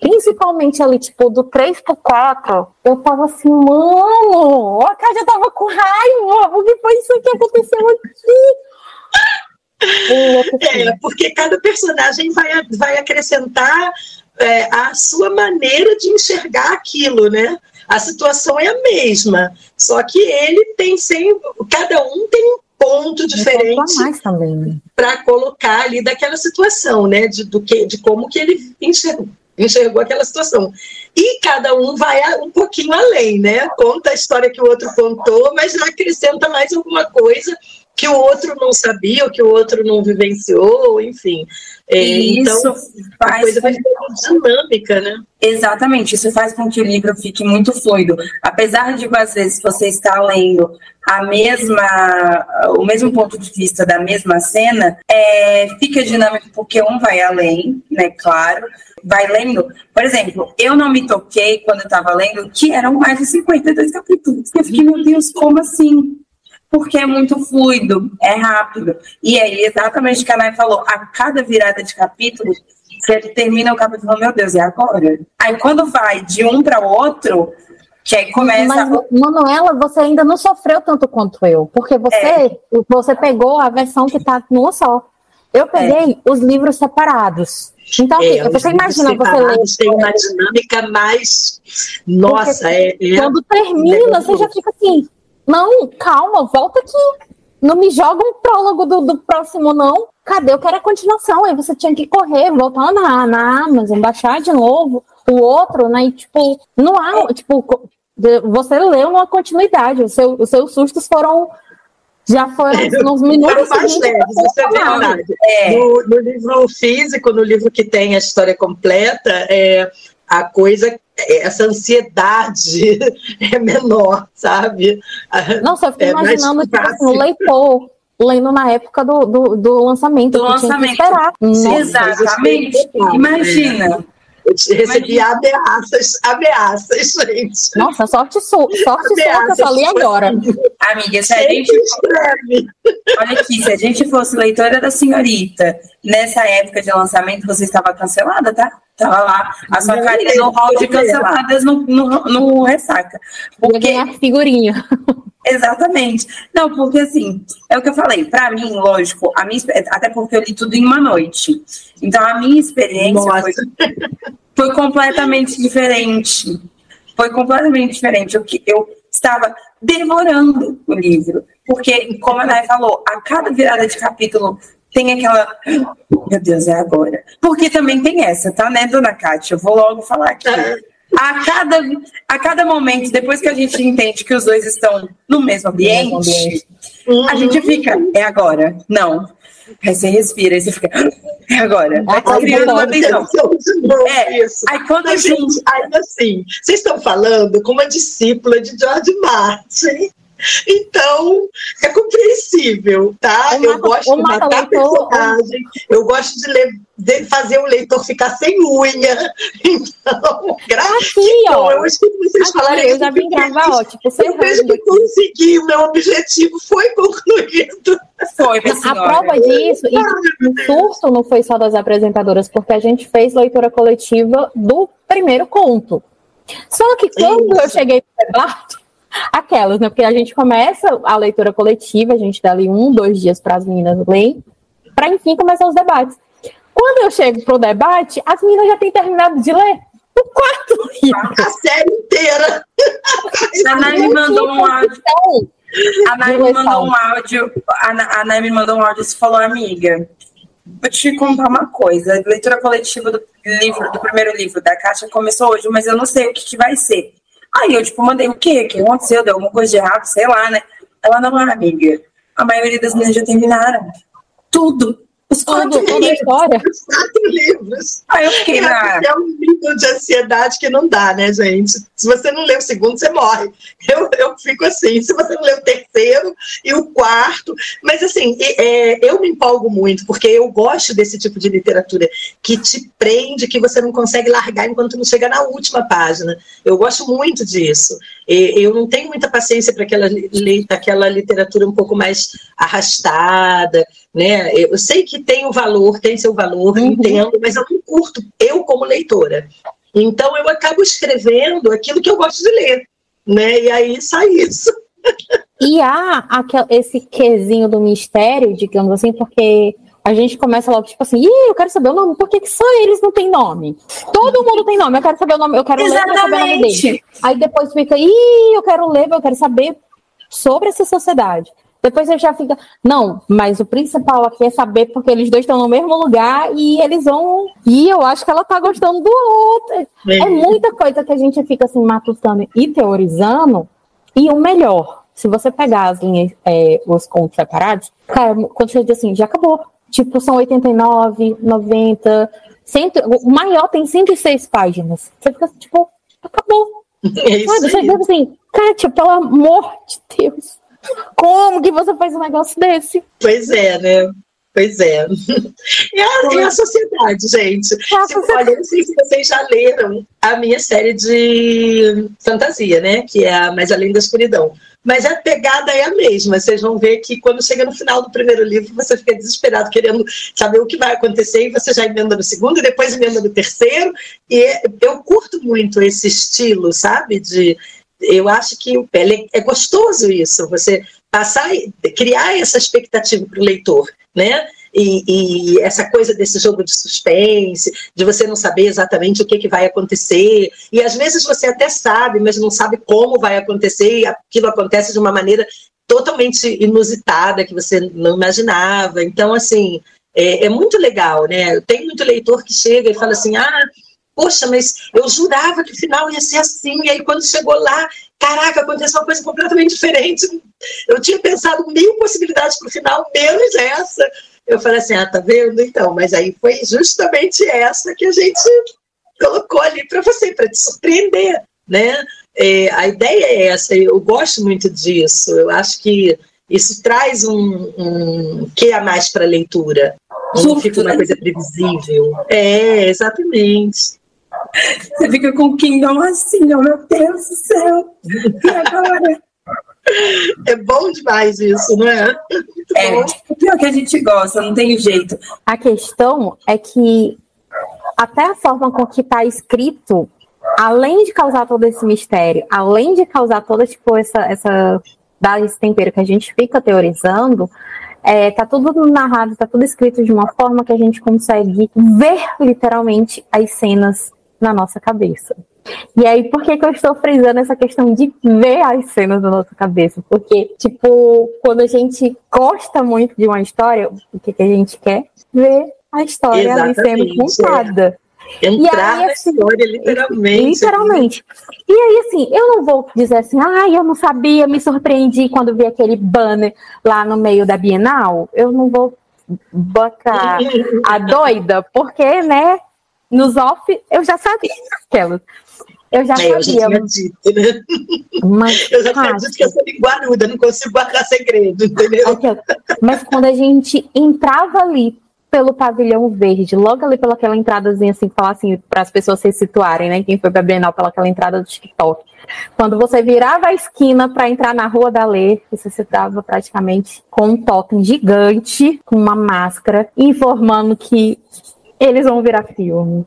[SPEAKER 1] Principalmente ali, tipo, do 3 pro 4, eu tava assim, mano, a Cádia tava com raiva. O que foi isso que aconteceu
[SPEAKER 3] aqui? É, porque cada personagem vai, vai acrescentar é, a sua maneira de enxergar aquilo, né? A situação é a mesma, só que ele tem sempre, cada um tem um ponto diferente
[SPEAKER 1] né?
[SPEAKER 3] para colocar ali daquela situação, né? De, do que, de como que ele enxergou, enxergou aquela situação. E cada um vai um pouquinho além, né? Conta a história que o outro contou, mas acrescenta mais alguma coisa que o outro não sabia, ou que o outro não vivenciou, enfim. É, então, a coisa vai ficar dinâmica, né?
[SPEAKER 2] Exatamente, isso faz com que o livro fique muito fluido. Apesar de, às vezes, você estar lendo a mesma, o mesmo ponto de vista da mesma cena, é, fica dinâmico porque um vai além, né, claro, vai lendo. Por exemplo, eu não me toquei quando eu estava lendo que eram mais de 52 capítulos. Eu fiquei, meu Deus, como assim? Porque é muito fluido, é rápido. E aí, exatamente o que a Nay falou, a cada virada de capítulo, você termina o capítulo, meu Deus, e agora? Aí quando vai de um para o outro, que aí começa. Mas,
[SPEAKER 1] Manuela, você ainda não sofreu tanto quanto eu, porque você, é. você pegou a versão que está numa só. Eu peguei é. os livros separados. Então, assim, é, você imagina você ler.
[SPEAKER 3] Tem uma dinâmica mais. Nossa, é,
[SPEAKER 1] é, Quando termina, você já fica assim. Não, calma, volta aqui. Não me joga um prólogo do, do próximo, não. Cadê? Eu quero a continuação. Aí você tinha que correr, voltar na, na Amazon, baixar de novo o outro, né? E, tipo, não há, tipo, você leu uma continuidade. O seu, os seus sustos foram já foram nos minutos
[SPEAKER 3] mais leves, isso é verdade. É. No, no, livro físico, no livro que tem a história completa, é, a coisa, essa ansiedade é menor, sabe?
[SPEAKER 1] Nossa, eu fico é imaginando tipo, assim, o leitor lendo na época do, do, do lançamento.
[SPEAKER 2] Do lançamento. esperar. Exatamente. Imagina.
[SPEAKER 3] Eu recebi ameaças, ameaças, gente.
[SPEAKER 1] Nossa, sorte, su sorte sua que eu falei agora.
[SPEAKER 2] Amiga, se a gente. Olha aqui, se a gente fosse leitora da senhorita nessa época de lançamento, você estava cancelada, tá? Tava lá a sua carinha no hall de canceladas no, no, no ressaca.
[SPEAKER 1] Porque... Figurinha.
[SPEAKER 2] Exatamente. Não, porque assim, é o que eu falei, para mim, lógico, a minha, até porque eu li tudo em uma noite. Então a minha experiência foi, foi, completamente diferente. Foi completamente diferente. Eu, eu estava devorando o livro. Porque, como a Nay falou, a cada virada de capítulo tem aquela. Meu Deus, é agora. Porque também tem essa, tá, né, dona Kátia? Eu vou logo falar aqui. É a cada, a cada momento, depois que a gente entende que os dois estão no mesmo ambiente, no mesmo ambiente. Uhum. a gente fica, é agora, não. Aí você respira, aí você fica, é agora. Vai ah, criando atenção.
[SPEAKER 3] É, isso. Aí quando a gente, ainda assim, vocês estão falando com uma discípula de George Martin, então, é compreensível, tá? eu gosto de matar leitor, personagem, eu gosto de, ler, de, fazer o leitor ficar sem unha. Então,
[SPEAKER 1] graças Aqui, ó.
[SPEAKER 3] Eu escuto vocês aqui, falarem.
[SPEAKER 1] Eu já vim gravar, ó, tipo,
[SPEAKER 3] eu vejo que consegui, o meu objetivo foi concluído.
[SPEAKER 2] Foi,
[SPEAKER 1] A prova disso, e o surto não foi só das apresentadoras, porque a gente fez leitura coletiva do primeiro conto. Só que quando Isso. eu cheguei no debate, Aquelas, né? Porque a gente começa a leitura coletiva, a gente dá ali um, dois dias para as meninas lerem, para enfim começar os debates. Quando eu chego pro debate, as meninas já têm terminado de ler o quarto
[SPEAKER 3] livro. A série inteira.
[SPEAKER 2] A Nay me mandou um áudio. A me mandou um áudio. A me mandou um áudio e falou, amiga, vou te contar uma coisa. A leitura coletiva do livro, do primeiro livro da Caixa começou hoje, mas eu não sei o que, que vai ser. Aí eu, tipo, mandei o quê? O que aconteceu? Deu alguma coisa de errado? Sei lá, né? Ela não, amiga. A maioria das meninas já terminaram. Tudo.
[SPEAKER 3] Os quatro Tudo, livros. História. Os quatro livros.
[SPEAKER 2] Aí eu fiquei na.
[SPEAKER 3] É um nível de ansiedade que não dá, né, gente? Se você não lê o segundo, você morre. Eu, eu fico assim. Se você não lê o terceiro e o quarto. Mas, assim, é, eu me empolgo muito, porque eu gosto desse tipo de literatura que te prende, que você não consegue largar enquanto não chega na última página. Eu gosto muito disso. Eu não tenho muita paciência para aquela, aquela literatura um pouco mais arrastada, né? Eu sei que tem o valor, tem seu valor, uhum. entendo, mas eu não curto, eu como leitora. Então eu acabo escrevendo aquilo que eu gosto de ler, né? E aí sai isso.
[SPEAKER 1] E há aquel, esse quesinho do mistério, digamos assim, porque a gente começa logo, tipo assim, Ih, eu quero saber o nome, por que, que só eles não têm nome? Todo mundo tem nome, eu quero saber o nome, eu quero Exatamente. ler, eu quero saber o nome dele. Aí depois fica, Ih, eu quero ler, eu quero saber sobre essa sociedade. Depois você já fica, não, mas o principal aqui é saber porque eles dois estão no mesmo lugar e eles vão. E eu acho que ela tá gostando do outro. É, é muita coisa que a gente fica assim matutando e teorizando. E o melhor, se você pegar as linhas, é, os contos separados, cara, quando você diz assim, já acabou. Tipo, são 89, 90, 100, o maior tem 106 páginas. Você fica tipo, acabou. É isso Sabe? Você fica assim, Kátia, pelo amor de Deus. Como que você faz um negócio desse?
[SPEAKER 3] Pois é, né? Pois é. É a, é a sociedade, gente. É a sociedade. Olha, não sei se vocês já leram a minha série de fantasia, né? Que é a Mais Além da Escuridão. Mas a pegada é a mesma. Vocês vão ver que quando chega no final do primeiro livro, você fica desesperado, querendo saber o que vai acontecer, e você já emenda no segundo, e depois emenda no terceiro. E eu curto muito esse estilo, sabe? De eu acho que é, é gostoso isso, você passar, criar essa expectativa para o leitor, né? E, e, essa coisa desse jogo de suspense, de você não saber exatamente o que, que vai acontecer, e às vezes você até sabe, mas não sabe como vai acontecer, e aquilo acontece de uma maneira totalmente inusitada, que você não imaginava. Então, assim, é, é muito legal, né? Tem muito leitor que chega e fala assim: ah, poxa, mas eu jurava que o final ia ser assim, e aí quando chegou lá, caraca, aconteceu uma coisa completamente diferente. Eu tinha pensado mil possibilidades para o final, menos essa. Eu falei assim, ah, tá vendo? Então, mas aí foi justamente essa que a gente colocou ali para você, para te surpreender, né? É, a ideia é essa, eu gosto muito disso, eu acho que isso traz um, um que a mais para a leitura. Não fica uma coisa previsível. É, exatamente.
[SPEAKER 2] Você fica com o Kingdom assim, oh meu Deus do céu. E agora?
[SPEAKER 3] É bom demais isso, não é?
[SPEAKER 2] Muito é, bom. o pior que a gente gosta, não tem jeito.
[SPEAKER 1] A questão é que até a forma com que está escrito, além de causar todo esse mistério, além de causar toda tipo essa, essa dar esse tempero que a gente fica teorizando, é, tá tudo narrado, tá tudo escrito de uma forma que a gente consegue ver literalmente as cenas na nossa cabeça. E aí, por que, que eu estou frisando essa questão de ver as cenas na nossa cabeça? Porque, tipo, quando a gente gosta muito de uma história, o que, que a gente quer? Ver a história ali sendo é. contada.
[SPEAKER 3] É. Entrar aí, na assim, história, literalmente.
[SPEAKER 1] Literalmente. E aí, assim, eu não vou dizer assim, ah, eu não sabia, me surpreendi quando vi aquele banner lá no meio da Bienal. Eu não vou botar a doida, porque, né, nos off, eu já sabia aquelas. Eu já é, sabia. Eu já tinha
[SPEAKER 3] dito, né? Mas, eu já tinha dito que eu sou linguaruda, não consigo guardar segredo, entendeu?
[SPEAKER 1] Mas quando a gente entrava ali pelo pavilhão verde, logo ali pelaquela entradazinha assim, falar assim, para as pessoas se situarem, né? Quem foi para Bienal pelaquela entrada do TikTok. Quando você virava a esquina para entrar na Rua da Lê, você se dava praticamente com um totem gigante, com uma máscara, informando que eles vão virar filme.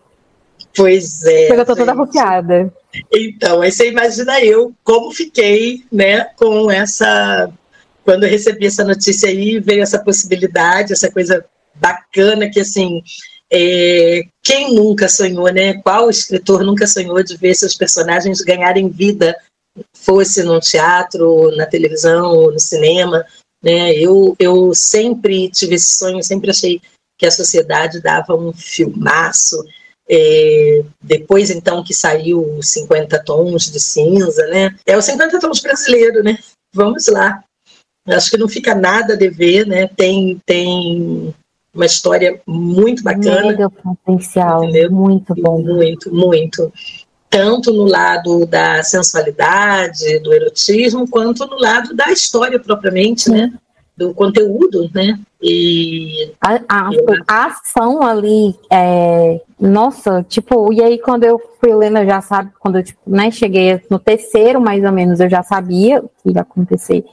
[SPEAKER 3] Pois é.
[SPEAKER 1] Eu tô toda arrupiada.
[SPEAKER 3] Então, aí você imagina eu como fiquei, né, com essa. Quando eu recebi essa notícia aí, veio essa possibilidade, essa coisa bacana que, assim, é, quem nunca sonhou, né? Qual escritor nunca sonhou de ver seus personagens ganharem vida, fosse no teatro, na televisão, no cinema, né? Eu, eu sempre tive esse sonho, sempre achei que a sociedade dava um filmaço. É, depois, então, que saiu 50 Tons de Cinza, né? É o 50 Tons brasileiro, né? Vamos lá. Acho que não fica nada a dever, né? Tem, tem uma história muito bacana.
[SPEAKER 1] Mega potencial, entendeu? muito bom.
[SPEAKER 3] Muito, muito. Tanto no lado da sensualidade, do erotismo, quanto no lado da história propriamente, né? do conteúdo, né? E
[SPEAKER 1] a, a, a ação ali, é, nossa, tipo, e aí quando eu fui lendo, eu já sabe, quando eu tipo, né, cheguei no terceiro, mais ou menos, eu já sabia o que ia acontecer.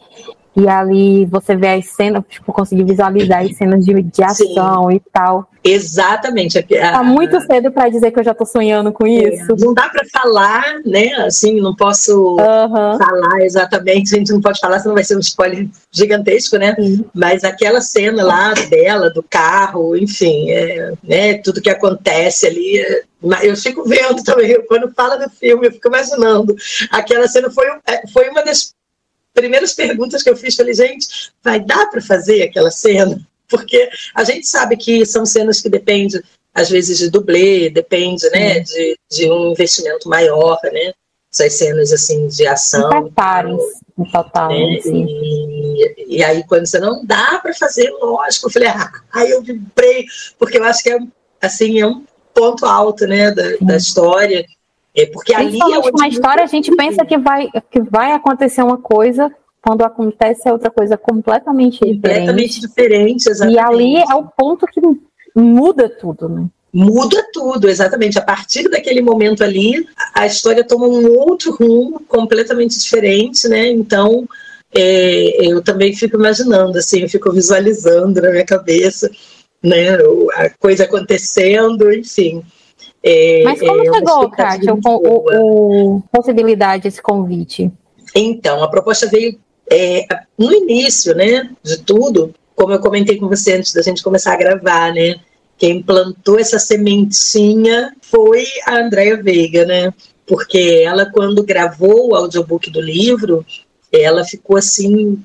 [SPEAKER 1] E ali você vê as cenas, tipo, conseguir visualizar as cenas de, de ação Sim. e tal.
[SPEAKER 3] Exatamente.
[SPEAKER 1] Tá muito cedo para dizer que eu já tô sonhando com é, isso.
[SPEAKER 3] Não dá para falar, né? Assim, não posso uhum. falar exatamente. A gente não pode falar, senão vai ser um spoiler gigantesco, né? Sim. Mas aquela cena lá dela, do carro, enfim, é, né? Tudo que acontece ali. É, eu fico vendo também, quando fala do filme, eu fico imaginando. Aquela cena foi, é, foi uma das primeiras perguntas que eu fiz, falei, gente, vai dar para fazer aquela cena? Porque a gente sabe que são cenas que dependem, às vezes, de dublê, depende, né, de, de um investimento maior, né? essas cenas assim de ação.
[SPEAKER 1] Preparem-se, total. Né?
[SPEAKER 3] E, e, aí, quando você não dá para fazer, lógico, eu falei, ah, aí eu vibrei, porque eu acho que é, assim, é um ponto alto né, da, da história. É porque ali é
[SPEAKER 1] uma história a gente pensa que vai, que vai acontecer uma coisa, quando acontece é outra coisa completamente,
[SPEAKER 3] completamente diferente. diferente exatamente.
[SPEAKER 1] E ali é o ponto que muda tudo, né?
[SPEAKER 3] Muda tudo, exatamente. A partir daquele momento ali, a história toma um outro rumo completamente diferente, né? Então, é, eu também fico imaginando, assim, eu fico visualizando na minha cabeça, né? A coisa acontecendo, enfim.
[SPEAKER 1] É, Mas como é chegou, Kátia, o, possibilidade, esse convite?
[SPEAKER 3] Então, a proposta veio é, no início, né, de tudo, como eu comentei com você antes da gente começar a gravar, né, quem plantou essa sementinha foi a Andrea Veiga, né, porque ela, quando gravou o audiobook do livro, ela ficou, assim,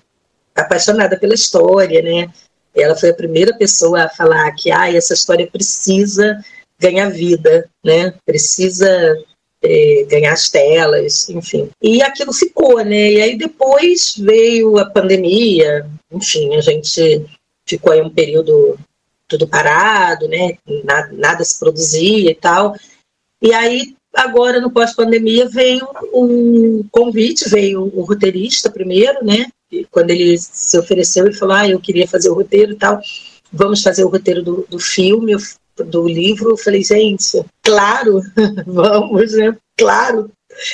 [SPEAKER 3] apaixonada pela história, né, ela foi a primeira pessoa a falar que, ah, essa história precisa ganhar vida, né? Precisa é, ganhar as telas, enfim. E aquilo ficou, né? E aí depois veio a pandemia, enfim, a gente ficou aí um período tudo parado, né? Nada, nada se produzia e tal. E aí agora no pós-pandemia veio um convite, veio o roteirista primeiro, né? E quando ele se ofereceu e falou, ah, eu queria fazer o roteiro e tal, vamos fazer o roteiro do, do filme. Eu do livro, eu falei, gente, claro, vamos, né? Claro,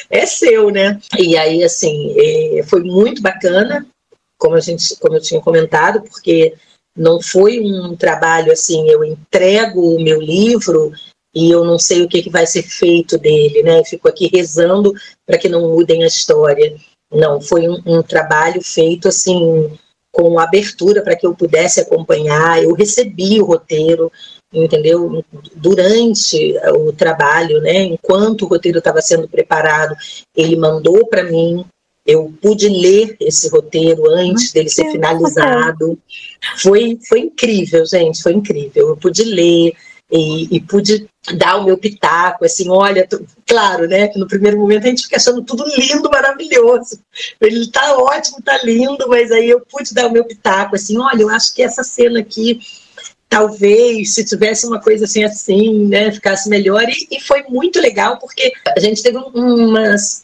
[SPEAKER 3] é seu, né? E aí, assim, é, foi muito bacana, como a gente, como eu tinha comentado, porque não foi um trabalho assim, eu entrego o meu livro e eu não sei o que, que vai ser feito dele, né? Eu fico aqui rezando para que não mudem a história. Não, foi um, um trabalho feito assim com abertura para que eu pudesse acompanhar. Eu recebi o roteiro, entendeu? Durante o trabalho, né? Enquanto o roteiro estava sendo preparado, ele mandou para mim. Eu pude ler esse roteiro antes dele ser finalizado. Foi, foi incrível, gente, foi incrível. Eu pude ler e, e pude dar o meu pitaco, assim, olha, claro, né, que no primeiro momento a gente fica achando tudo lindo, maravilhoso. Ele tá ótimo, tá lindo, mas aí eu pude dar o meu pitaco, assim, olha, eu acho que essa cena aqui talvez se tivesse uma coisa assim assim, né, ficasse melhor e, e foi muito legal porque a gente teve umas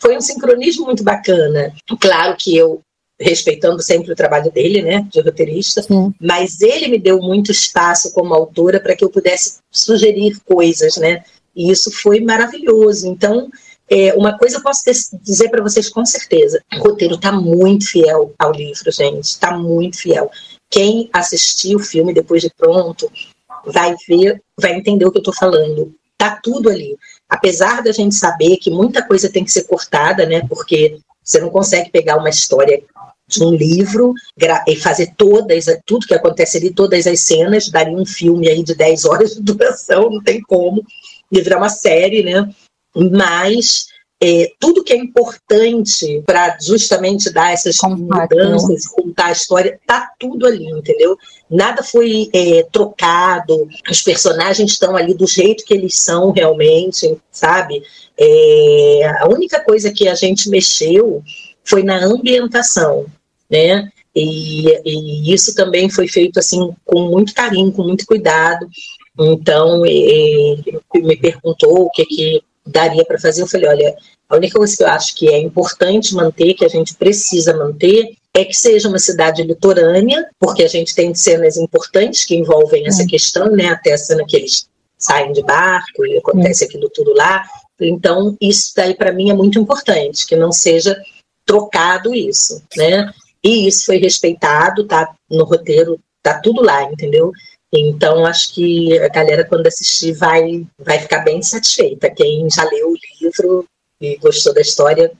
[SPEAKER 3] foi um sincronismo muito bacana. Claro que eu respeitando sempre o trabalho dele, né, de roteirista, Sim. mas ele me deu muito espaço como autora para que eu pudesse sugerir coisas, né, e isso foi maravilhoso. Então, é, uma coisa eu posso ter, dizer para vocês com certeza: o roteiro está muito fiel ao livro, gente, está muito fiel. Quem assistir o filme depois de pronto vai ver, vai entender o que eu estou falando. Tá tudo ali. Apesar da gente saber que muita coisa tem que ser cortada, né? Porque você não consegue pegar uma história de um livro e fazer todas, tudo que acontece ali, todas as cenas, daria um filme aí de 10 horas de duração, não tem como, virar uma série, né? Mas é, tudo que é importante para justamente dar essas mudanças, contar a história, tá tudo ali, entendeu? Nada foi é, trocado, os personagens estão ali do jeito que eles são realmente, sabe? É, a única coisa que a gente mexeu foi na ambientação, né? E, e, isso também foi feito assim com muito carinho, com muito cuidado. Então, é, me perguntou o que que daria para fazer, eu falei, olha, a única coisa que eu acho que é importante manter, que a gente precisa manter, é que seja uma cidade litorânea, porque a gente tem cenas importantes que envolvem essa é. questão, né? Até a cena que eles saem de barco e acontece é. aquilo tudo lá. Então, isso daí para mim é muito importante, que não seja trocado isso, né? E isso foi respeitado, tá no roteiro, tá tudo lá, entendeu? Então, acho que a galera, quando assistir, vai, vai ficar bem satisfeita. Quem já leu o livro e gostou da história,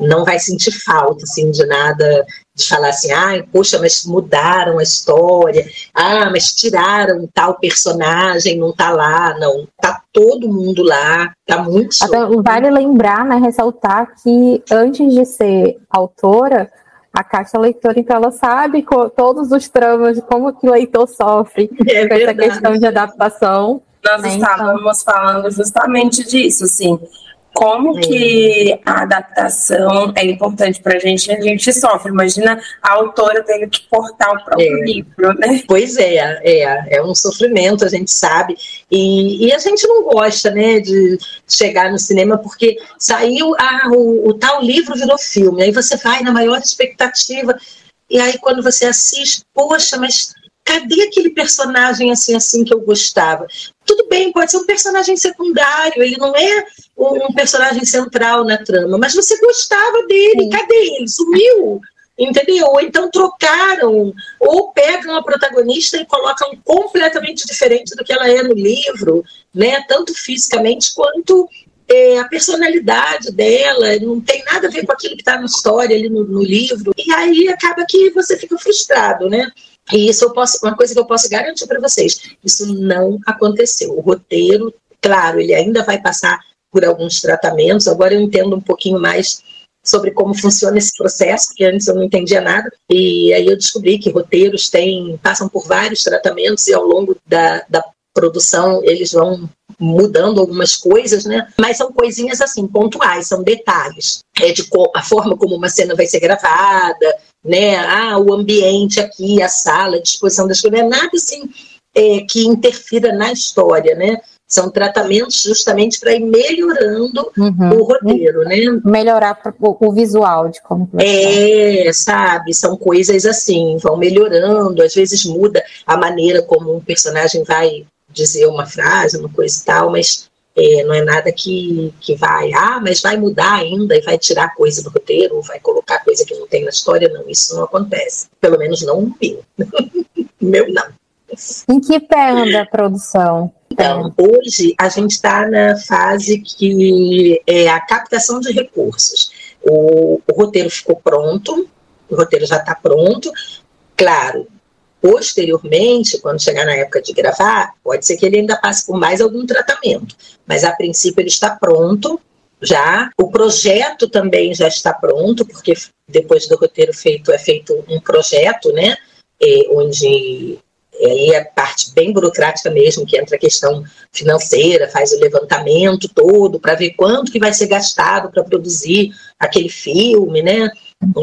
[SPEAKER 3] não vai sentir falta, assim, de nada, de falar assim, ah, poxa, mas mudaram a história, ah, mas tiraram tal personagem, não tá lá, não, tá todo mundo lá, tá muito
[SPEAKER 1] Até Vale lembrar, né, ressaltar que antes de ser autora, a caixa leitora, então ela sabe todos os tramas de como que o leitor sofre é com essa questão de adaptação.
[SPEAKER 2] Nós né, estávamos então... falando justamente disso, assim, como que a adaptação é importante para a gente, a gente sofre. Imagina a autora tendo que portar o próprio é. livro, né?
[SPEAKER 3] Pois é, é, é um sofrimento, a gente sabe. E, e, a gente não gosta, né, de chegar no cinema, porque saiu ah, o, o tal livro virou filme, aí você vai na maior expectativa, e aí quando você assiste, poxa, mas cadê aquele personagem assim assim que eu gostava? Tudo bem, pode ser um personagem secundário, ele não é um personagem central na trama, mas você gostava dele, Sim. cadê ele? Sumiu, entendeu? Ou então trocaram, ou pegam a protagonista e colocam completamente diferente do que ela é no livro, né? Tanto fisicamente quanto é, a personalidade dela, não tem nada a ver com aquilo que está na história ali no, no livro. E aí acaba que você fica frustrado, né? E isso eu posso, uma coisa que eu posso garantir para vocês, isso não aconteceu. O roteiro, claro, ele ainda vai passar por alguns tratamentos. Agora eu entendo um pouquinho mais sobre como funciona esse processo, porque antes eu não entendia nada. E aí eu descobri que roteiros têm, passam por vários tratamentos e ao longo da, da produção eles vão mudando algumas coisas, né? Mas são coisinhas assim, pontuais, são detalhes. É de a forma como uma cena vai ser gravada, né? Ah, o ambiente aqui, a sala, a disposição das coisas, não é nada assim é, que interfira na história, né? São tratamentos justamente para ir melhorando uhum. o roteiro, né?
[SPEAKER 1] Melhorar o visual de como
[SPEAKER 3] É, sabe? São coisas assim, vão melhorando, às vezes muda a maneira como um personagem vai dizer uma frase, uma coisa e tal, mas é, não é nada que, que vai, ah, mas vai mudar ainda e vai tirar coisa do roteiro, ou vai colocar coisa que não tem na história. Não, isso não acontece. Pelo menos não o meu. meu não.
[SPEAKER 1] Em que pé anda a produção?
[SPEAKER 3] Então, hoje a gente está na fase que é a captação de recursos. O, o roteiro ficou pronto, o roteiro já está pronto. Claro, Posteriormente, quando chegar na época de gravar, pode ser que ele ainda passe por mais algum tratamento, mas a princípio ele está pronto já. O projeto também já está pronto, porque depois do roteiro feito é feito um projeto, né? Onde aí é parte bem burocrática mesmo, que entra a questão financeira, faz o levantamento todo para ver quanto que vai ser gastado para produzir aquele filme, né?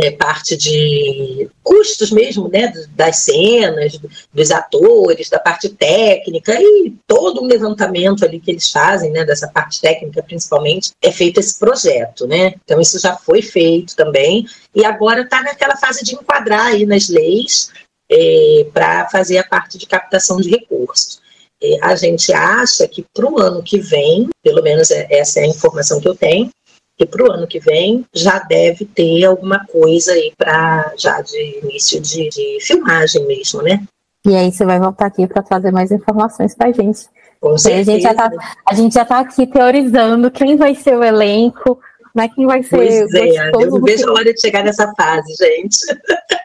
[SPEAKER 3] É parte de custos mesmo, né? Das cenas, dos atores, da parte técnica e todo um levantamento ali que eles fazem, né? Dessa parte técnica, principalmente, é feito esse projeto, né? Então isso já foi feito também e agora está naquela fase de enquadrar aí nas leis é, para fazer a parte de captação de recursos. É, a gente acha que para o ano que vem, pelo menos é, essa é a informação que eu tenho, que para o ano que vem já deve ter alguma coisa aí para já de início de, de, filmagem mesmo, né?
[SPEAKER 1] E aí você vai voltar aqui para trazer mais informações para a gente.
[SPEAKER 3] Com certeza.
[SPEAKER 1] A gente, já tá, a gente já está aqui teorizando quem vai ser o elenco, né? Quem vai ser.
[SPEAKER 3] Pois é, eu não vejo a hora de chegar nessa fase, gente.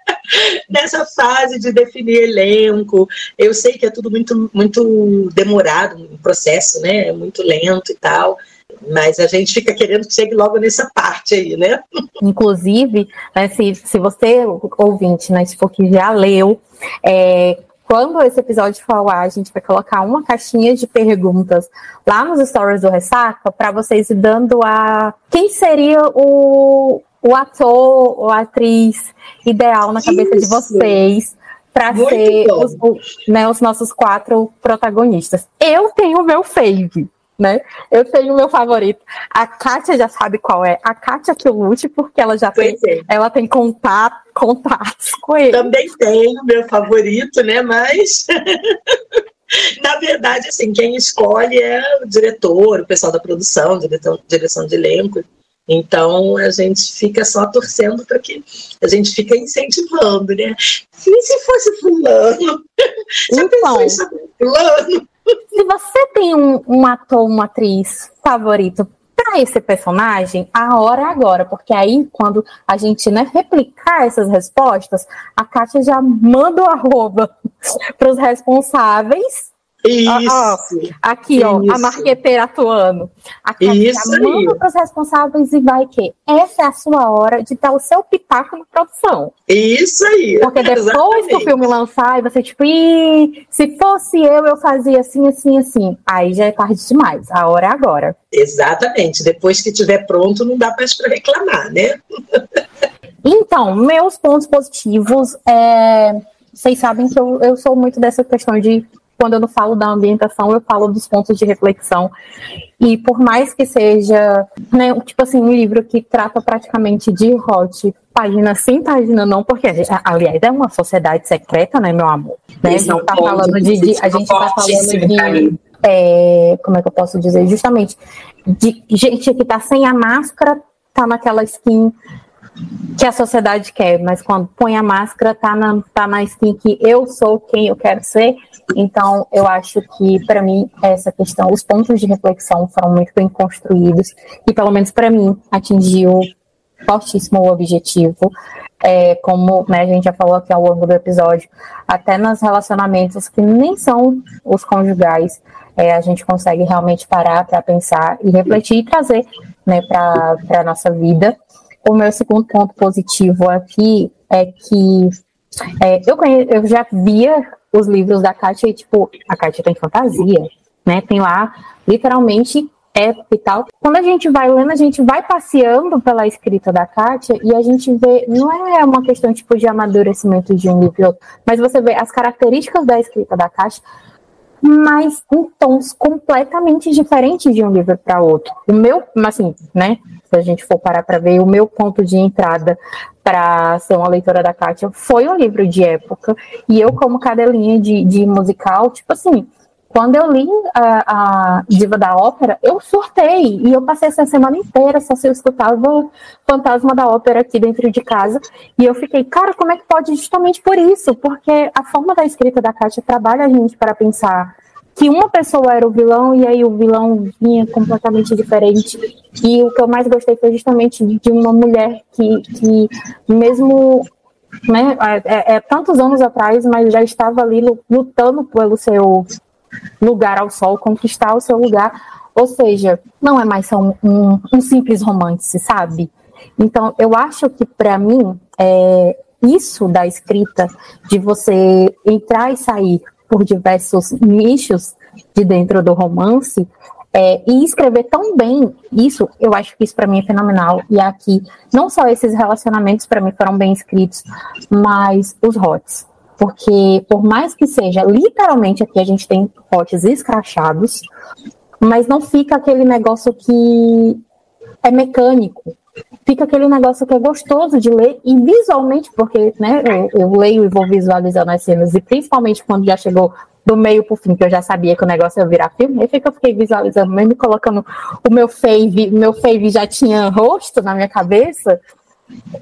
[SPEAKER 3] nessa fase de definir elenco. Eu sei que é tudo muito, muito demorado, um processo, né? É muito lento e tal. Mas a gente fica querendo que chegue logo nessa parte aí, né?
[SPEAKER 1] Inclusive, né, se, se você, ouvinte, né, se for que já leu, é, quando esse episódio for ao ar, a gente vai colocar uma caixinha de perguntas lá nos stories do Ressaca para vocês ir dando a quem seria o, o ator ou atriz ideal na cabeça Isso. de vocês para ser os, né, os, nossos quatro protagonistas. Eu tenho o meu fave, né? Eu tenho o meu favorito. A Kátia já sabe qual é. A Kátia que lute, porque ela já tem, é. ela tem contato, contatos com ele.
[SPEAKER 3] Também tenho meu favorito, né? Mas na verdade, assim, quem escolhe é o diretor, o pessoal da produção, direção, direção de elenco. Então a gente fica só torcendo para que a gente fica incentivando, né? E se fosse fulano?
[SPEAKER 1] Já então, pensou fulano? Se você tem um, um ator, uma atriz favorito para esse personagem, a hora é agora, porque aí quando a gente né, replicar essas respostas, a Kátia já manda o arroba para os responsáveis Isso. aqui, ó, Isso. a marqueteira atuando. Aqui, Isso aqui, manda para os responsáveis e vai que essa é a sua hora de dar o seu pitaco na produção.
[SPEAKER 3] Isso aí.
[SPEAKER 1] Porque depois Exatamente. que o filme lançar, e você tipo, se fosse eu, eu fazia assim, assim, assim. Aí já é tarde demais. A hora é agora.
[SPEAKER 3] Exatamente. Depois que estiver pronto, não dá mais para reclamar, né?
[SPEAKER 1] então, meus pontos positivos é vocês sabem que eu, eu sou muito dessa questão de quando eu não falo da ambientação, eu falo dos pontos de reflexão. E por mais que seja, né, tipo assim, um livro que trata praticamente de hot, página sim, página não, porque, aliás, é uma sociedade secreta, né, meu amor? Né? A gente tá falando de, de, a gente tá falando de, é, como é que eu posso dizer? Justamente, de gente que tá sem a máscara, tá naquela skin que a sociedade quer, mas quando põe a máscara, tá na, tá na skin que eu sou quem eu quero ser. Então, eu acho que, para mim, essa questão, os pontos de reflexão foram muito bem construídos, e pelo menos para mim, atingiu fortíssimo o objetivo. É, como né, a gente já falou aqui ao longo do episódio, até nos relacionamentos que nem são os conjugais, é, a gente consegue realmente parar para pensar e refletir e trazer né, para a nossa vida o meu segundo ponto positivo aqui é que é, eu, conhe, eu já via os livros da Kátia e, tipo, a Kátia tem fantasia, né? Tem lá, literalmente, época e tal. Quando a gente vai lendo, a gente vai passeando pela escrita da Kátia e a gente vê, não é uma questão, tipo, de amadurecimento de um livro e outro, mas você vê as características da escrita da Kátia mas em tons completamente diferentes de um livro para outro. O meu, assim, né? Se a gente for parar para ver, o meu ponto de entrada para ser uma leitora da Kátia foi um livro de época, e eu, como cadelinha de, de musical, tipo assim, quando eu li a, a, Diva da Ópera, eu surtei e eu passei essa semana inteira só se eu escutava o Fantasma da Ópera aqui dentro de casa. E eu fiquei, cara, como é que pode? Justamente por isso, porque a forma da escrita da Kátia trabalha a gente para pensar que uma pessoa era o vilão e aí o vilão vinha completamente diferente. E o que eu mais gostei foi justamente de uma mulher que, que mesmo né, é, é, tantos anos atrás, mas já estava ali lutando pelo seu lugar ao sol, conquistar o seu lugar. Ou seja, não é mais só um, um, um simples romance, sabe? Então, eu acho que para mim, é, isso da escrita, de você entrar e sair por diversos nichos de dentro do romance, é, e escrever tão bem isso, eu acho que isso para mim é fenomenal. E aqui, não só esses relacionamentos para mim foram bem escritos, mas os hots. Porque, por mais que seja, literalmente aqui a gente tem potes escrachados, mas não fica aquele negócio que é mecânico. Fica aquele negócio que é gostoso de ler e visualmente, porque né, eu, eu leio e vou visualizando as cenas, e principalmente quando já chegou do meio pro fim, que eu já sabia que o negócio ia virar filme, aí que eu fiquei visualizando, mesmo colocando o meu fave, meu fave já tinha rosto na minha cabeça.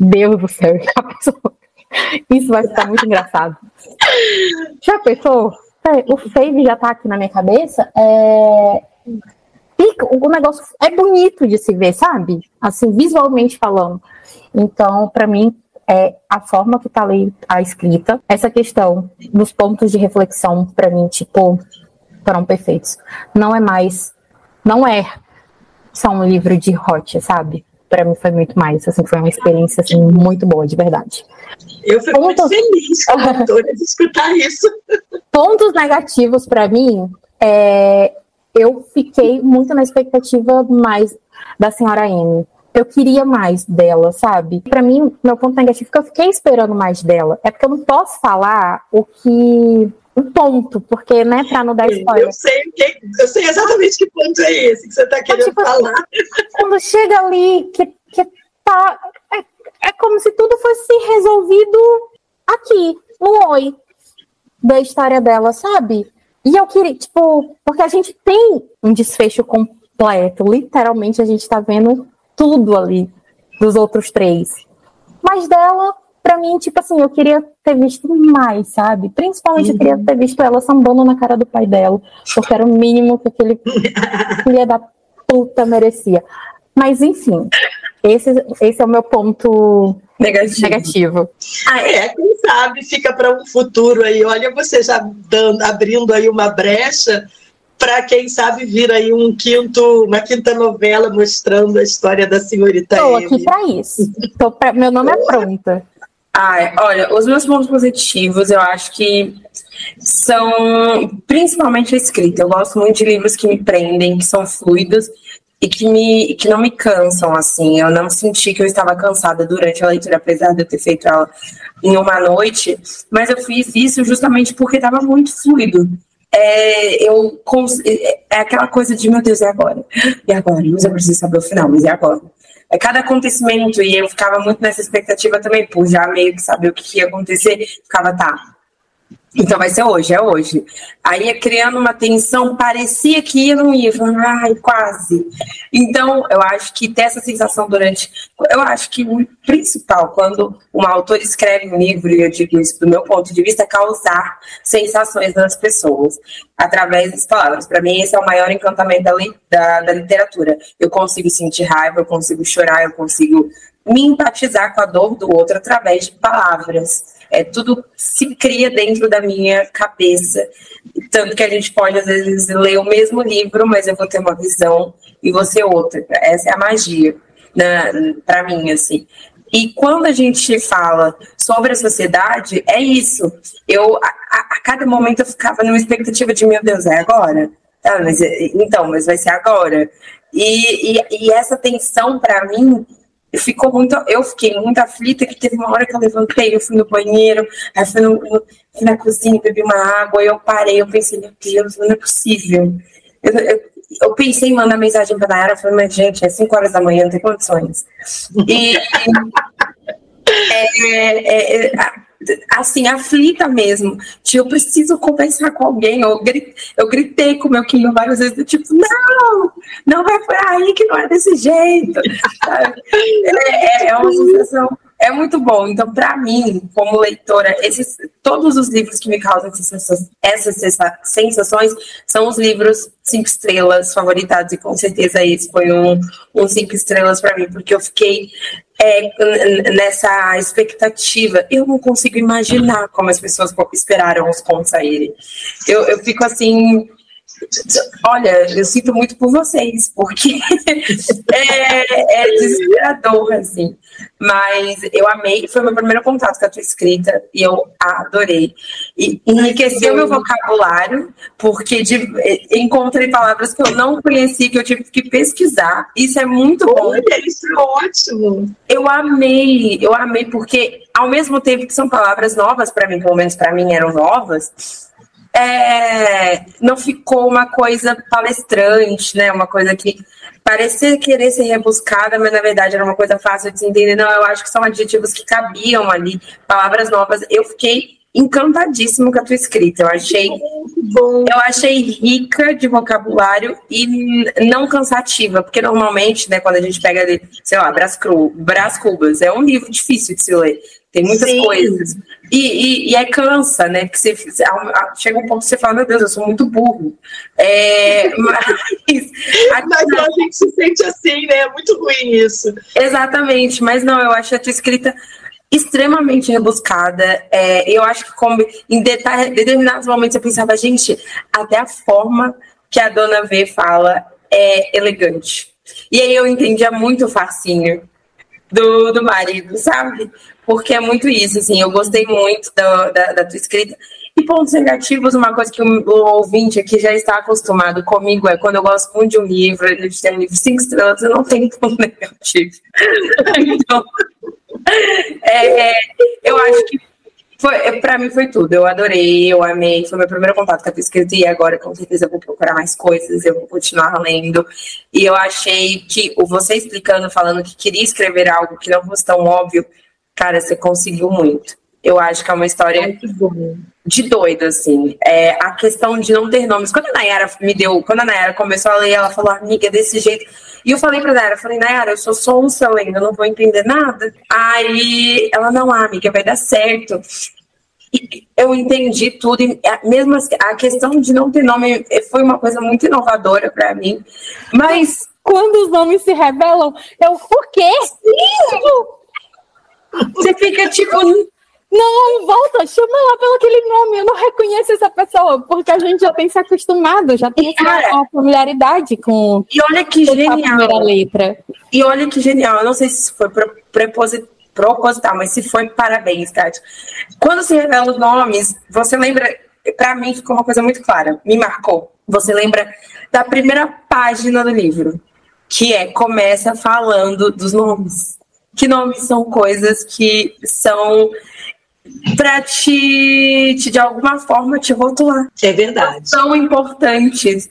[SPEAKER 1] Deus do céu, já pessoa isso vai ficar muito engraçado. Já pensou? O Fave já tá aqui na minha cabeça. É... O negócio é bonito de se ver, sabe? Assim, visualmente falando. Então, para mim, é a forma que tá ali a escrita, essa questão dos pontos de reflexão, para mim, tipo, foram perfeitos. Não é mais, não é só um livro de hot, sabe? Para mim foi muito mais, assim, foi uma experiência assim, muito boa, de verdade.
[SPEAKER 3] Eu fico Pontos... muito feliz como autora de escutar isso.
[SPEAKER 1] Pontos negativos para mim, é... eu fiquei muito na expectativa mais da senhora Amy. Eu queria mais dela, sabe? Para mim, meu ponto negativo é que eu fiquei esperando mais dela. É porque eu não posso falar o que um ponto, porque, né, para não dar spoiler.
[SPEAKER 3] Eu sei, que, eu sei exatamente que ponto é esse que você está querendo tipo, falar.
[SPEAKER 1] Quando chega ali, que, que tá é como se tudo fosse resolvido aqui, no oi da história dela, sabe? E eu queria, tipo, porque a gente tem um desfecho completo, literalmente a gente tá vendo tudo ali dos outros três. Mas dela, pra mim, tipo assim, eu queria ter visto mais, sabe? Principalmente uhum. eu queria uhum. ter visto ela sambando na cara do pai dela, porque era o mínimo que aquele filho da puta merecia. Mas enfim, Esse, esse é o meu ponto negativo. negativo.
[SPEAKER 3] Ah, é, quem sabe fica para um futuro aí. Olha, você já dando, abrindo aí uma brecha para quem sabe vir aí um quinto, uma quinta novela mostrando a história da senhorita
[SPEAKER 1] Estou aqui para isso. Tô pra, meu nome é pronta.
[SPEAKER 2] Ai, olha, os meus pontos positivos, eu acho que são principalmente a escrita. Eu gosto muito de livros que me prendem, que são fluidos e que, me, que não me cansam, assim. Eu não senti que eu estava cansada durante a leitura, apesar de eu ter feito ela em uma noite, mas eu fiz isso justamente porque estava muito fluido. É, eu é, é aquela coisa de meu Deus, e agora? E agora? Mas eu preciso saber o final, mas e agora? É cada acontecimento, e eu ficava muito nessa expectativa também, por já meio que saber o que ia acontecer, ficava, tá, então vai ser hoje, é hoje. Aí criando uma tensão, parecia que ia, não ia, ai, quase. Então, eu acho que ter essa sensação durante. Eu acho que o principal, quando um autor escreve um livro, e eu digo isso do meu ponto de vista, é causar sensações nas pessoas, através das palavras. Para mim, esse é o maior encantamento da, da, da literatura. Eu consigo sentir raiva, eu consigo chorar, eu consigo me empatizar com a dor do outro através de palavras. É, tudo se cria dentro da minha cabeça. Tanto que a gente pode, às vezes, ler o mesmo livro, mas eu vou ter uma visão e você outra. Essa é a magia, né, para mim, assim. E quando a gente fala sobre a sociedade, é isso. Eu, a, a cada momento, eu ficava numa expectativa de, meu Deus, é agora? Tá, mas, então, mas vai ser agora. E, e, e essa tensão, para mim, ficou muito. Eu fiquei muito aflita que teve uma hora que eu levantei, eu fui no banheiro, aí fui, no, fui na cozinha, bebi uma água, eu parei, eu pensei, meu Deus, não é possível. Eu, eu, eu pensei em mandar mensagem para a Nayara, falei, mas gente, é 5 horas da manhã, não tem condições. E. é, é, é, assim, aflita mesmo. Tipo, eu preciso conversar com alguém. Eu gritei, eu gritei com meu filho várias vezes, tipo, não, não vai por aí que não é desse jeito. é, é, é uma sensação é muito bom. Então, para mim, como leitora, esses, todos os livros que me causam essas, essas sensações são os livros cinco estrelas favoritados, e com certeza esse foi um, um cinco estrelas para mim, porque eu fiquei é, nessa expectativa. Eu não consigo imaginar como as pessoas esperaram os contos saírem. Eu, eu fico assim Olha, eu sinto muito por vocês, porque é, é, desesperador, assim. Mas eu amei, foi meu primeiro contato com a tua escrita e eu adorei. E enriqueceu meu vocabulário, porque de, encontrei palavras que eu não conhecia, que eu tive que pesquisar. Isso é muito bom.
[SPEAKER 3] Olha, isso é ótimo.
[SPEAKER 2] Eu amei, eu amei, porque ao mesmo tempo que são palavras novas para mim, pelo menos para mim eram novas é, não ficou uma coisa palestrante, né? Uma coisa que parecia querer ser rebuscada, mas na verdade era uma coisa fácil de se entender. Não, eu acho que são adjetivos que cabiam ali, palavras novas. Eu fiquei encantadíssimo com a tua escrita. Eu achei, eu achei rica de vocabulário e não cansativa, porque normalmente, né, quando a gente pega sei lá, Brás, Cru, Brás Cubas, é um livro difícil de se ler. Tem muitas Sim. coisas. E, e, e, aí cansa, né? Porque você, chega um ponto que você fala, meu Deus, eu sou muito burro. É,
[SPEAKER 3] mas, mas a gente se sente assim, né? É muito ruim isso.
[SPEAKER 2] Exatamente, mas não, eu acho a tua escrita extremamente rebuscada. É, eu acho que como em detalhe, determinados momentos eu pensava, gente, até a forma que a dona V fala é elegante. E aí eu entendia muito o fascínio do, do marido, sabe? Porque é muito isso, assim, eu gostei muito da, da, da tua escrita. E pontos negativos, uma coisa que o, o, ouvinte aqui já está acostumado comigo é quando eu gosto muito de um livro, ele tem um livro cinco estrelas, eu não tenho ponto negativo. então, é, eu acho que foi, para mim foi tudo. Eu adorei, eu amei. Foi meu primeiro contato com a escrita e agora com certeza eu vou procurar mais coisas, eu vou continuar lendo. E eu achei que você explicando, falando que queria escrever algo que não fosse tão óbvio, cara, você conseguiu muito. Eu acho que é uma história de doido, assim. É, a questão de não ter nomes. Quando a Nayara me deu, quando a Nayara começou a ler, ela falou, amiga, desse jeito. E eu falei pra Nayara, eu falei, Nayara, eu sou sonsa lendo, eu não vou entender nada. Aí ela, não, amiga, vai dar certo. E eu entendi tudo, e mesmo a questão de não ter nome foi uma coisa muito inovadora para mim. Mas
[SPEAKER 1] quando os nomes se revelam, eu, por quê?
[SPEAKER 2] Você fica tipo,
[SPEAKER 1] não, volta, chama lá pelo aquele nome. Eu não reconheço essa pessoa, porque a gente já tem se acostumado, já tem cara, uma familiaridade com.
[SPEAKER 2] E olha que genial. A primeira letra. E olha que genial. Eu não sei se foi proposital, mas se foi, parabéns, Kátia. Quando se revela os nomes, você lembra. Para mim ficou uma coisa muito clara, me marcou. Você lembra da primeira página do livro, que é começa falando dos nomes. Que nomes são coisas que são para te, te, de alguma forma, te rotular.
[SPEAKER 3] É verdade.
[SPEAKER 2] São importantes.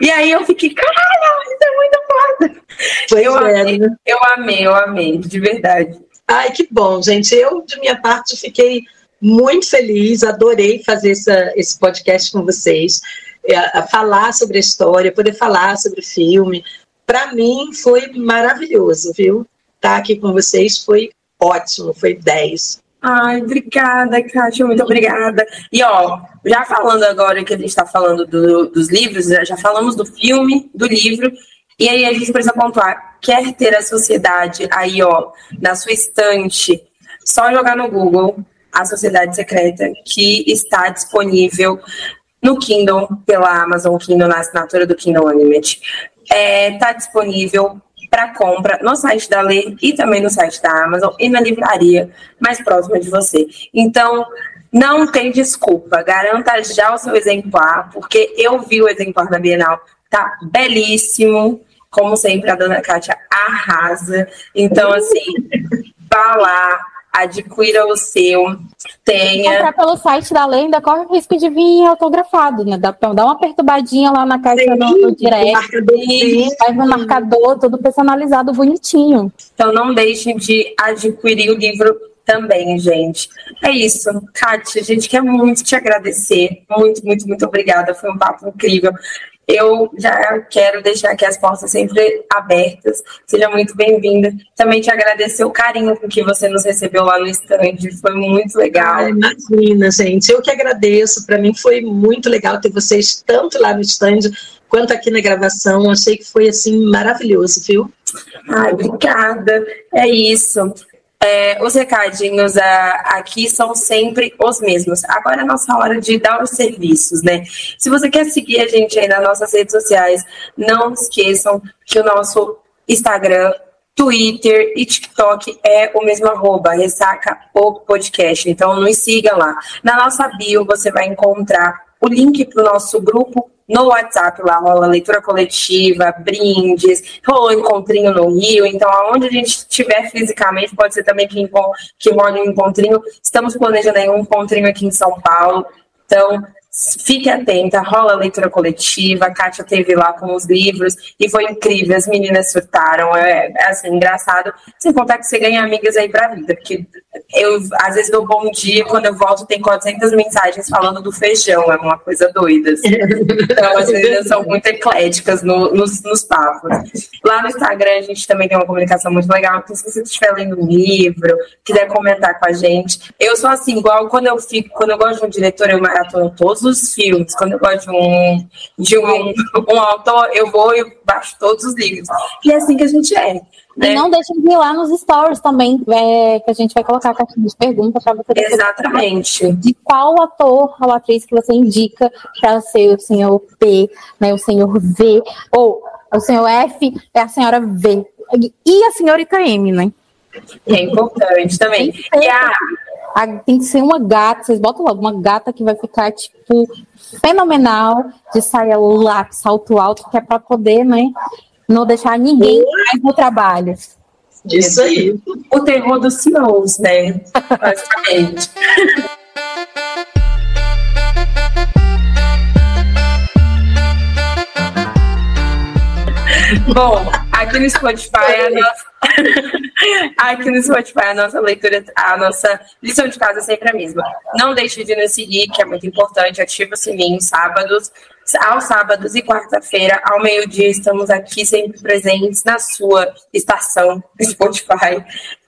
[SPEAKER 2] E aí eu fiquei, caralho, isso é muito foda. Pois eu, é, amei, né? eu amei, eu amei, de verdade.
[SPEAKER 3] Ai, que bom, gente. Eu, de minha parte, fiquei muito feliz, adorei fazer essa, esse podcast com vocês, é, falar sobre a história, poder falar sobre o filme. Para mim foi maravilhoso, viu? Estar aqui com vocês foi ótimo, foi 10.
[SPEAKER 2] Ai, obrigada, Kátia, muito obrigada. E ó, já falando agora que a gente está falando do, dos livros, já falamos do filme, do livro, e aí a gente precisa pontuar, quer ter a sociedade aí, ó, na sua estante, só jogar no Google a Sociedade Secreta, que está disponível no Kindle, pela Amazon Kindle, na assinatura do Kindle Unlimited. É, tá disponível para compra no site da Lê e também no site da Amazon e na livraria mais próxima de você. Então, não tem desculpa, garanta já o seu exemplar, porque eu vi o exemplar da Bienal, tá belíssimo. Como sempre, a dona Kátia arrasa. Então, assim, vá lá, adquira o seu, tenha.
[SPEAKER 1] Comprar pelo site da lenda corre o risco de vir autografado, né? Dá, dá uma perturbadinha lá na caixa Sim, do, do direct, faz um marcador, tudo personalizado, bonitinho.
[SPEAKER 2] Então não deixem de adquirir o livro também, gente. É isso. Kátia, a gente quer muito te agradecer. Muito, muito, muito obrigada. Foi um papo incrível eu já quero deixar aqui as portas sempre abertas. Seja muito bem-vinda. Também te agradecer o carinho com que você nos recebeu lá no stand. Foi muito legal. Ah,
[SPEAKER 3] imagina, gente. Eu que agradeço. Para mim foi muito legal ter vocês tanto lá no stand quanto aqui na gravação. Achei que foi assim maravilhoso, viu?
[SPEAKER 2] Ai, obrigada. É isso. É, os recadinhos a, aqui são sempre os mesmos. Agora é a nossa hora de dar os serviços, né? Se você quer seguir a gente aí nas nossas redes sociais, não esqueçam que o nosso Instagram, Twitter e TikTok é o mesmo arroba, ressaca o podcast. Então nos siga lá. Na nossa bio você vai encontrar o link para o nosso grupo no WhatsApp lá rola leitura coletiva, brindes, rolou encontrinho no Rio, então aonde a gente estiver fisicamente, pode ser também que, que role um encontrinho. Estamos planejando aí um encontrinho aqui em São Paulo. Então, Fique atenta, rola a leitura coletiva, a Kátia teve lá com os livros e foi incrível, as meninas surtaram, é, é assim, engraçado. Sem contar que você ganha amigas aí pra vida, porque eu às vezes dou bom dia, quando eu volto tem 400 mensagens falando do feijão, é uma coisa doida. Assim. Então as meninas são muito ecléticas no, nos, nos papos. Lá no Instagram a gente também tem uma comunicação muito legal, então se você estiver lendo um livro, quiser comentar com a gente, eu sou assim, igual quando eu fico, quando eu gosto de um diretor, eu maratono todos os filmes. Quando eu gosto de um, de um, um autor, eu vou e baixo todos os livros. E é assim que a gente é.
[SPEAKER 1] Né? E não deixem de ir lá nos stories também, é, que a gente vai colocar a caixinha de perguntas para você.
[SPEAKER 2] Exatamente.
[SPEAKER 1] De qual ator ou atriz que você indica para ser o senhor P, né, o senhor V, ou o senhor F é a senhora V. E a senhorita M, né?
[SPEAKER 2] É importante também.
[SPEAKER 1] E a, tem que ser uma gata, vocês botam logo, uma gata que vai ficar, tipo, fenomenal, de saia lápis, salto alto, que é para poder, né, não deixar ninguém mais no trabalho.
[SPEAKER 3] Isso aí.
[SPEAKER 2] O terror dos CEOs, né, basicamente. Bom, aqui no Spotify a nossa... aqui no Spotify a nossa leitura, a nossa lição de casa é sempre a mesma. Não deixe de nos seguir, que é muito importante. Ativa o sininho sábados, aos sábados e quarta-feira, ao meio-dia, estamos aqui sempre presentes na sua estação Spotify.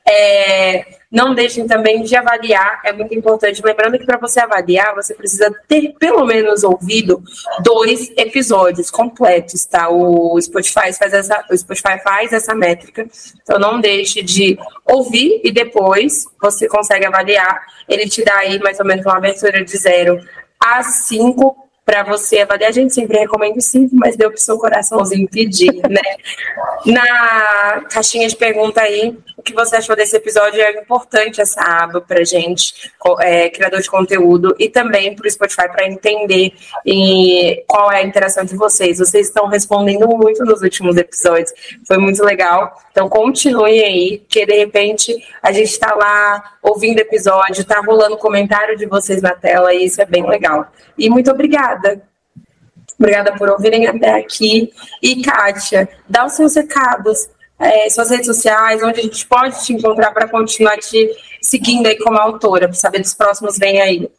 [SPEAKER 2] É, não deixem também de avaliar, é muito importante. Lembrando que para você avaliar, você precisa ter pelo menos ouvido dois episódios completos, tá? O Spotify faz essa, o Spotify faz essa métrica. Então não deixe de ouvir e depois você consegue avaliar. Ele te dá aí mais ou menos uma abertura de zero a cinco para você avaliar. A gente sempre recomenda cinco, mas deu para o seu coraçãozinho pedir, né? Na caixinha de pergunta aí, o que você achou desse episódio? É importante essa aba para gente, é, criador de conteúdo, e também para o Spotify para entender e qual é a interação de vocês. Vocês estão respondendo muito nos últimos episódios, foi muito legal. Então continuem aí, que de repente a gente está lá ouvindo episódio, está rolando comentário de vocês na tela, e isso é bem legal. E muito obrigada. Obrigada por ouvirem até aqui. E, Kátia, dá os seus recados, é, suas redes sociais, onde a gente pode te encontrar para continuar te seguindo aí como autora, para saber dos próximos vem aí.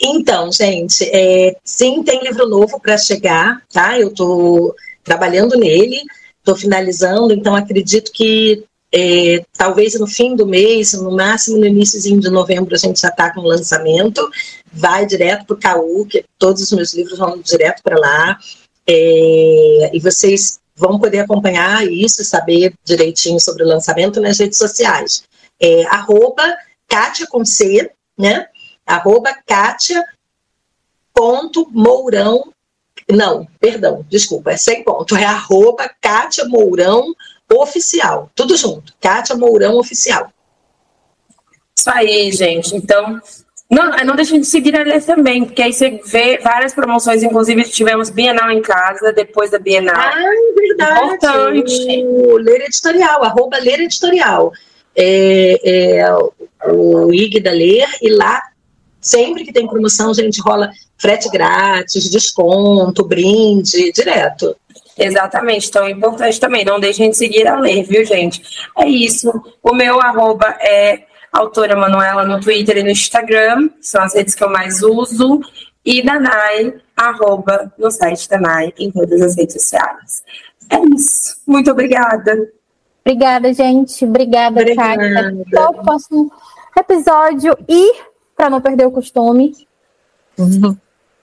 [SPEAKER 3] Então, gente, é, sim, tem livro novo para chegar, tá? Eu estou trabalhando nele, estou finalizando, então acredito que é, talvez no fim do mês, no máximo no início de novembro, a gente já está com o lançamento. Vai direto para o CAU, que todos os meus livros vão direto para lá. É, e vocês vão poder acompanhar isso, saber direitinho sobre o lançamento nas redes sociais. É, arroba Kátia com C, né? Arroba Kátia ponto Mourão, não, perdão, desculpa, é sem ponto, é arroba Kátia Mourão oficial. Tudo junto. Kátia Mourão Oficial.
[SPEAKER 2] Isso aí, gente. Então, não, não deixem de seguir a Lê também, porque aí você vê várias promoções, inclusive tivemos Bienal em casa, depois da Bienal.
[SPEAKER 3] Ah, é verdade. Importante. O Ler Editorial, arroba Ler Editorial. É, é, o IG da Ler, e lá, sempre que tem promoção, a gente rola frete grátis, desconto, brinde, direto.
[SPEAKER 2] Exatamente, então é importante também, não deixem de seguir a ler, viu, gente? É isso. O meu arroba é autora Manuela no Twitter e no Instagram, são as redes que eu mais uso, e da Nai, arroba no site da Nai, em todas as redes sociais. É isso. Muito obrigada.
[SPEAKER 1] Obrigada, gente. Obrigada, Obrigada. Até o próximo episódio. E, para não perder o costume,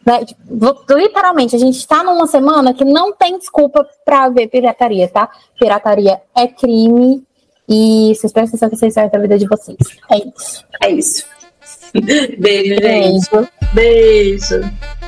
[SPEAKER 1] né? Tipo, literalmente, a gente está numa semana que não tem desculpa para ver pirataria, tá? Pirataria é crime e vocês prestem atenção que vocês servem a vida de vocês. É isso.
[SPEAKER 2] É isso. Beijo,
[SPEAKER 3] gente. Beijo. Beijo.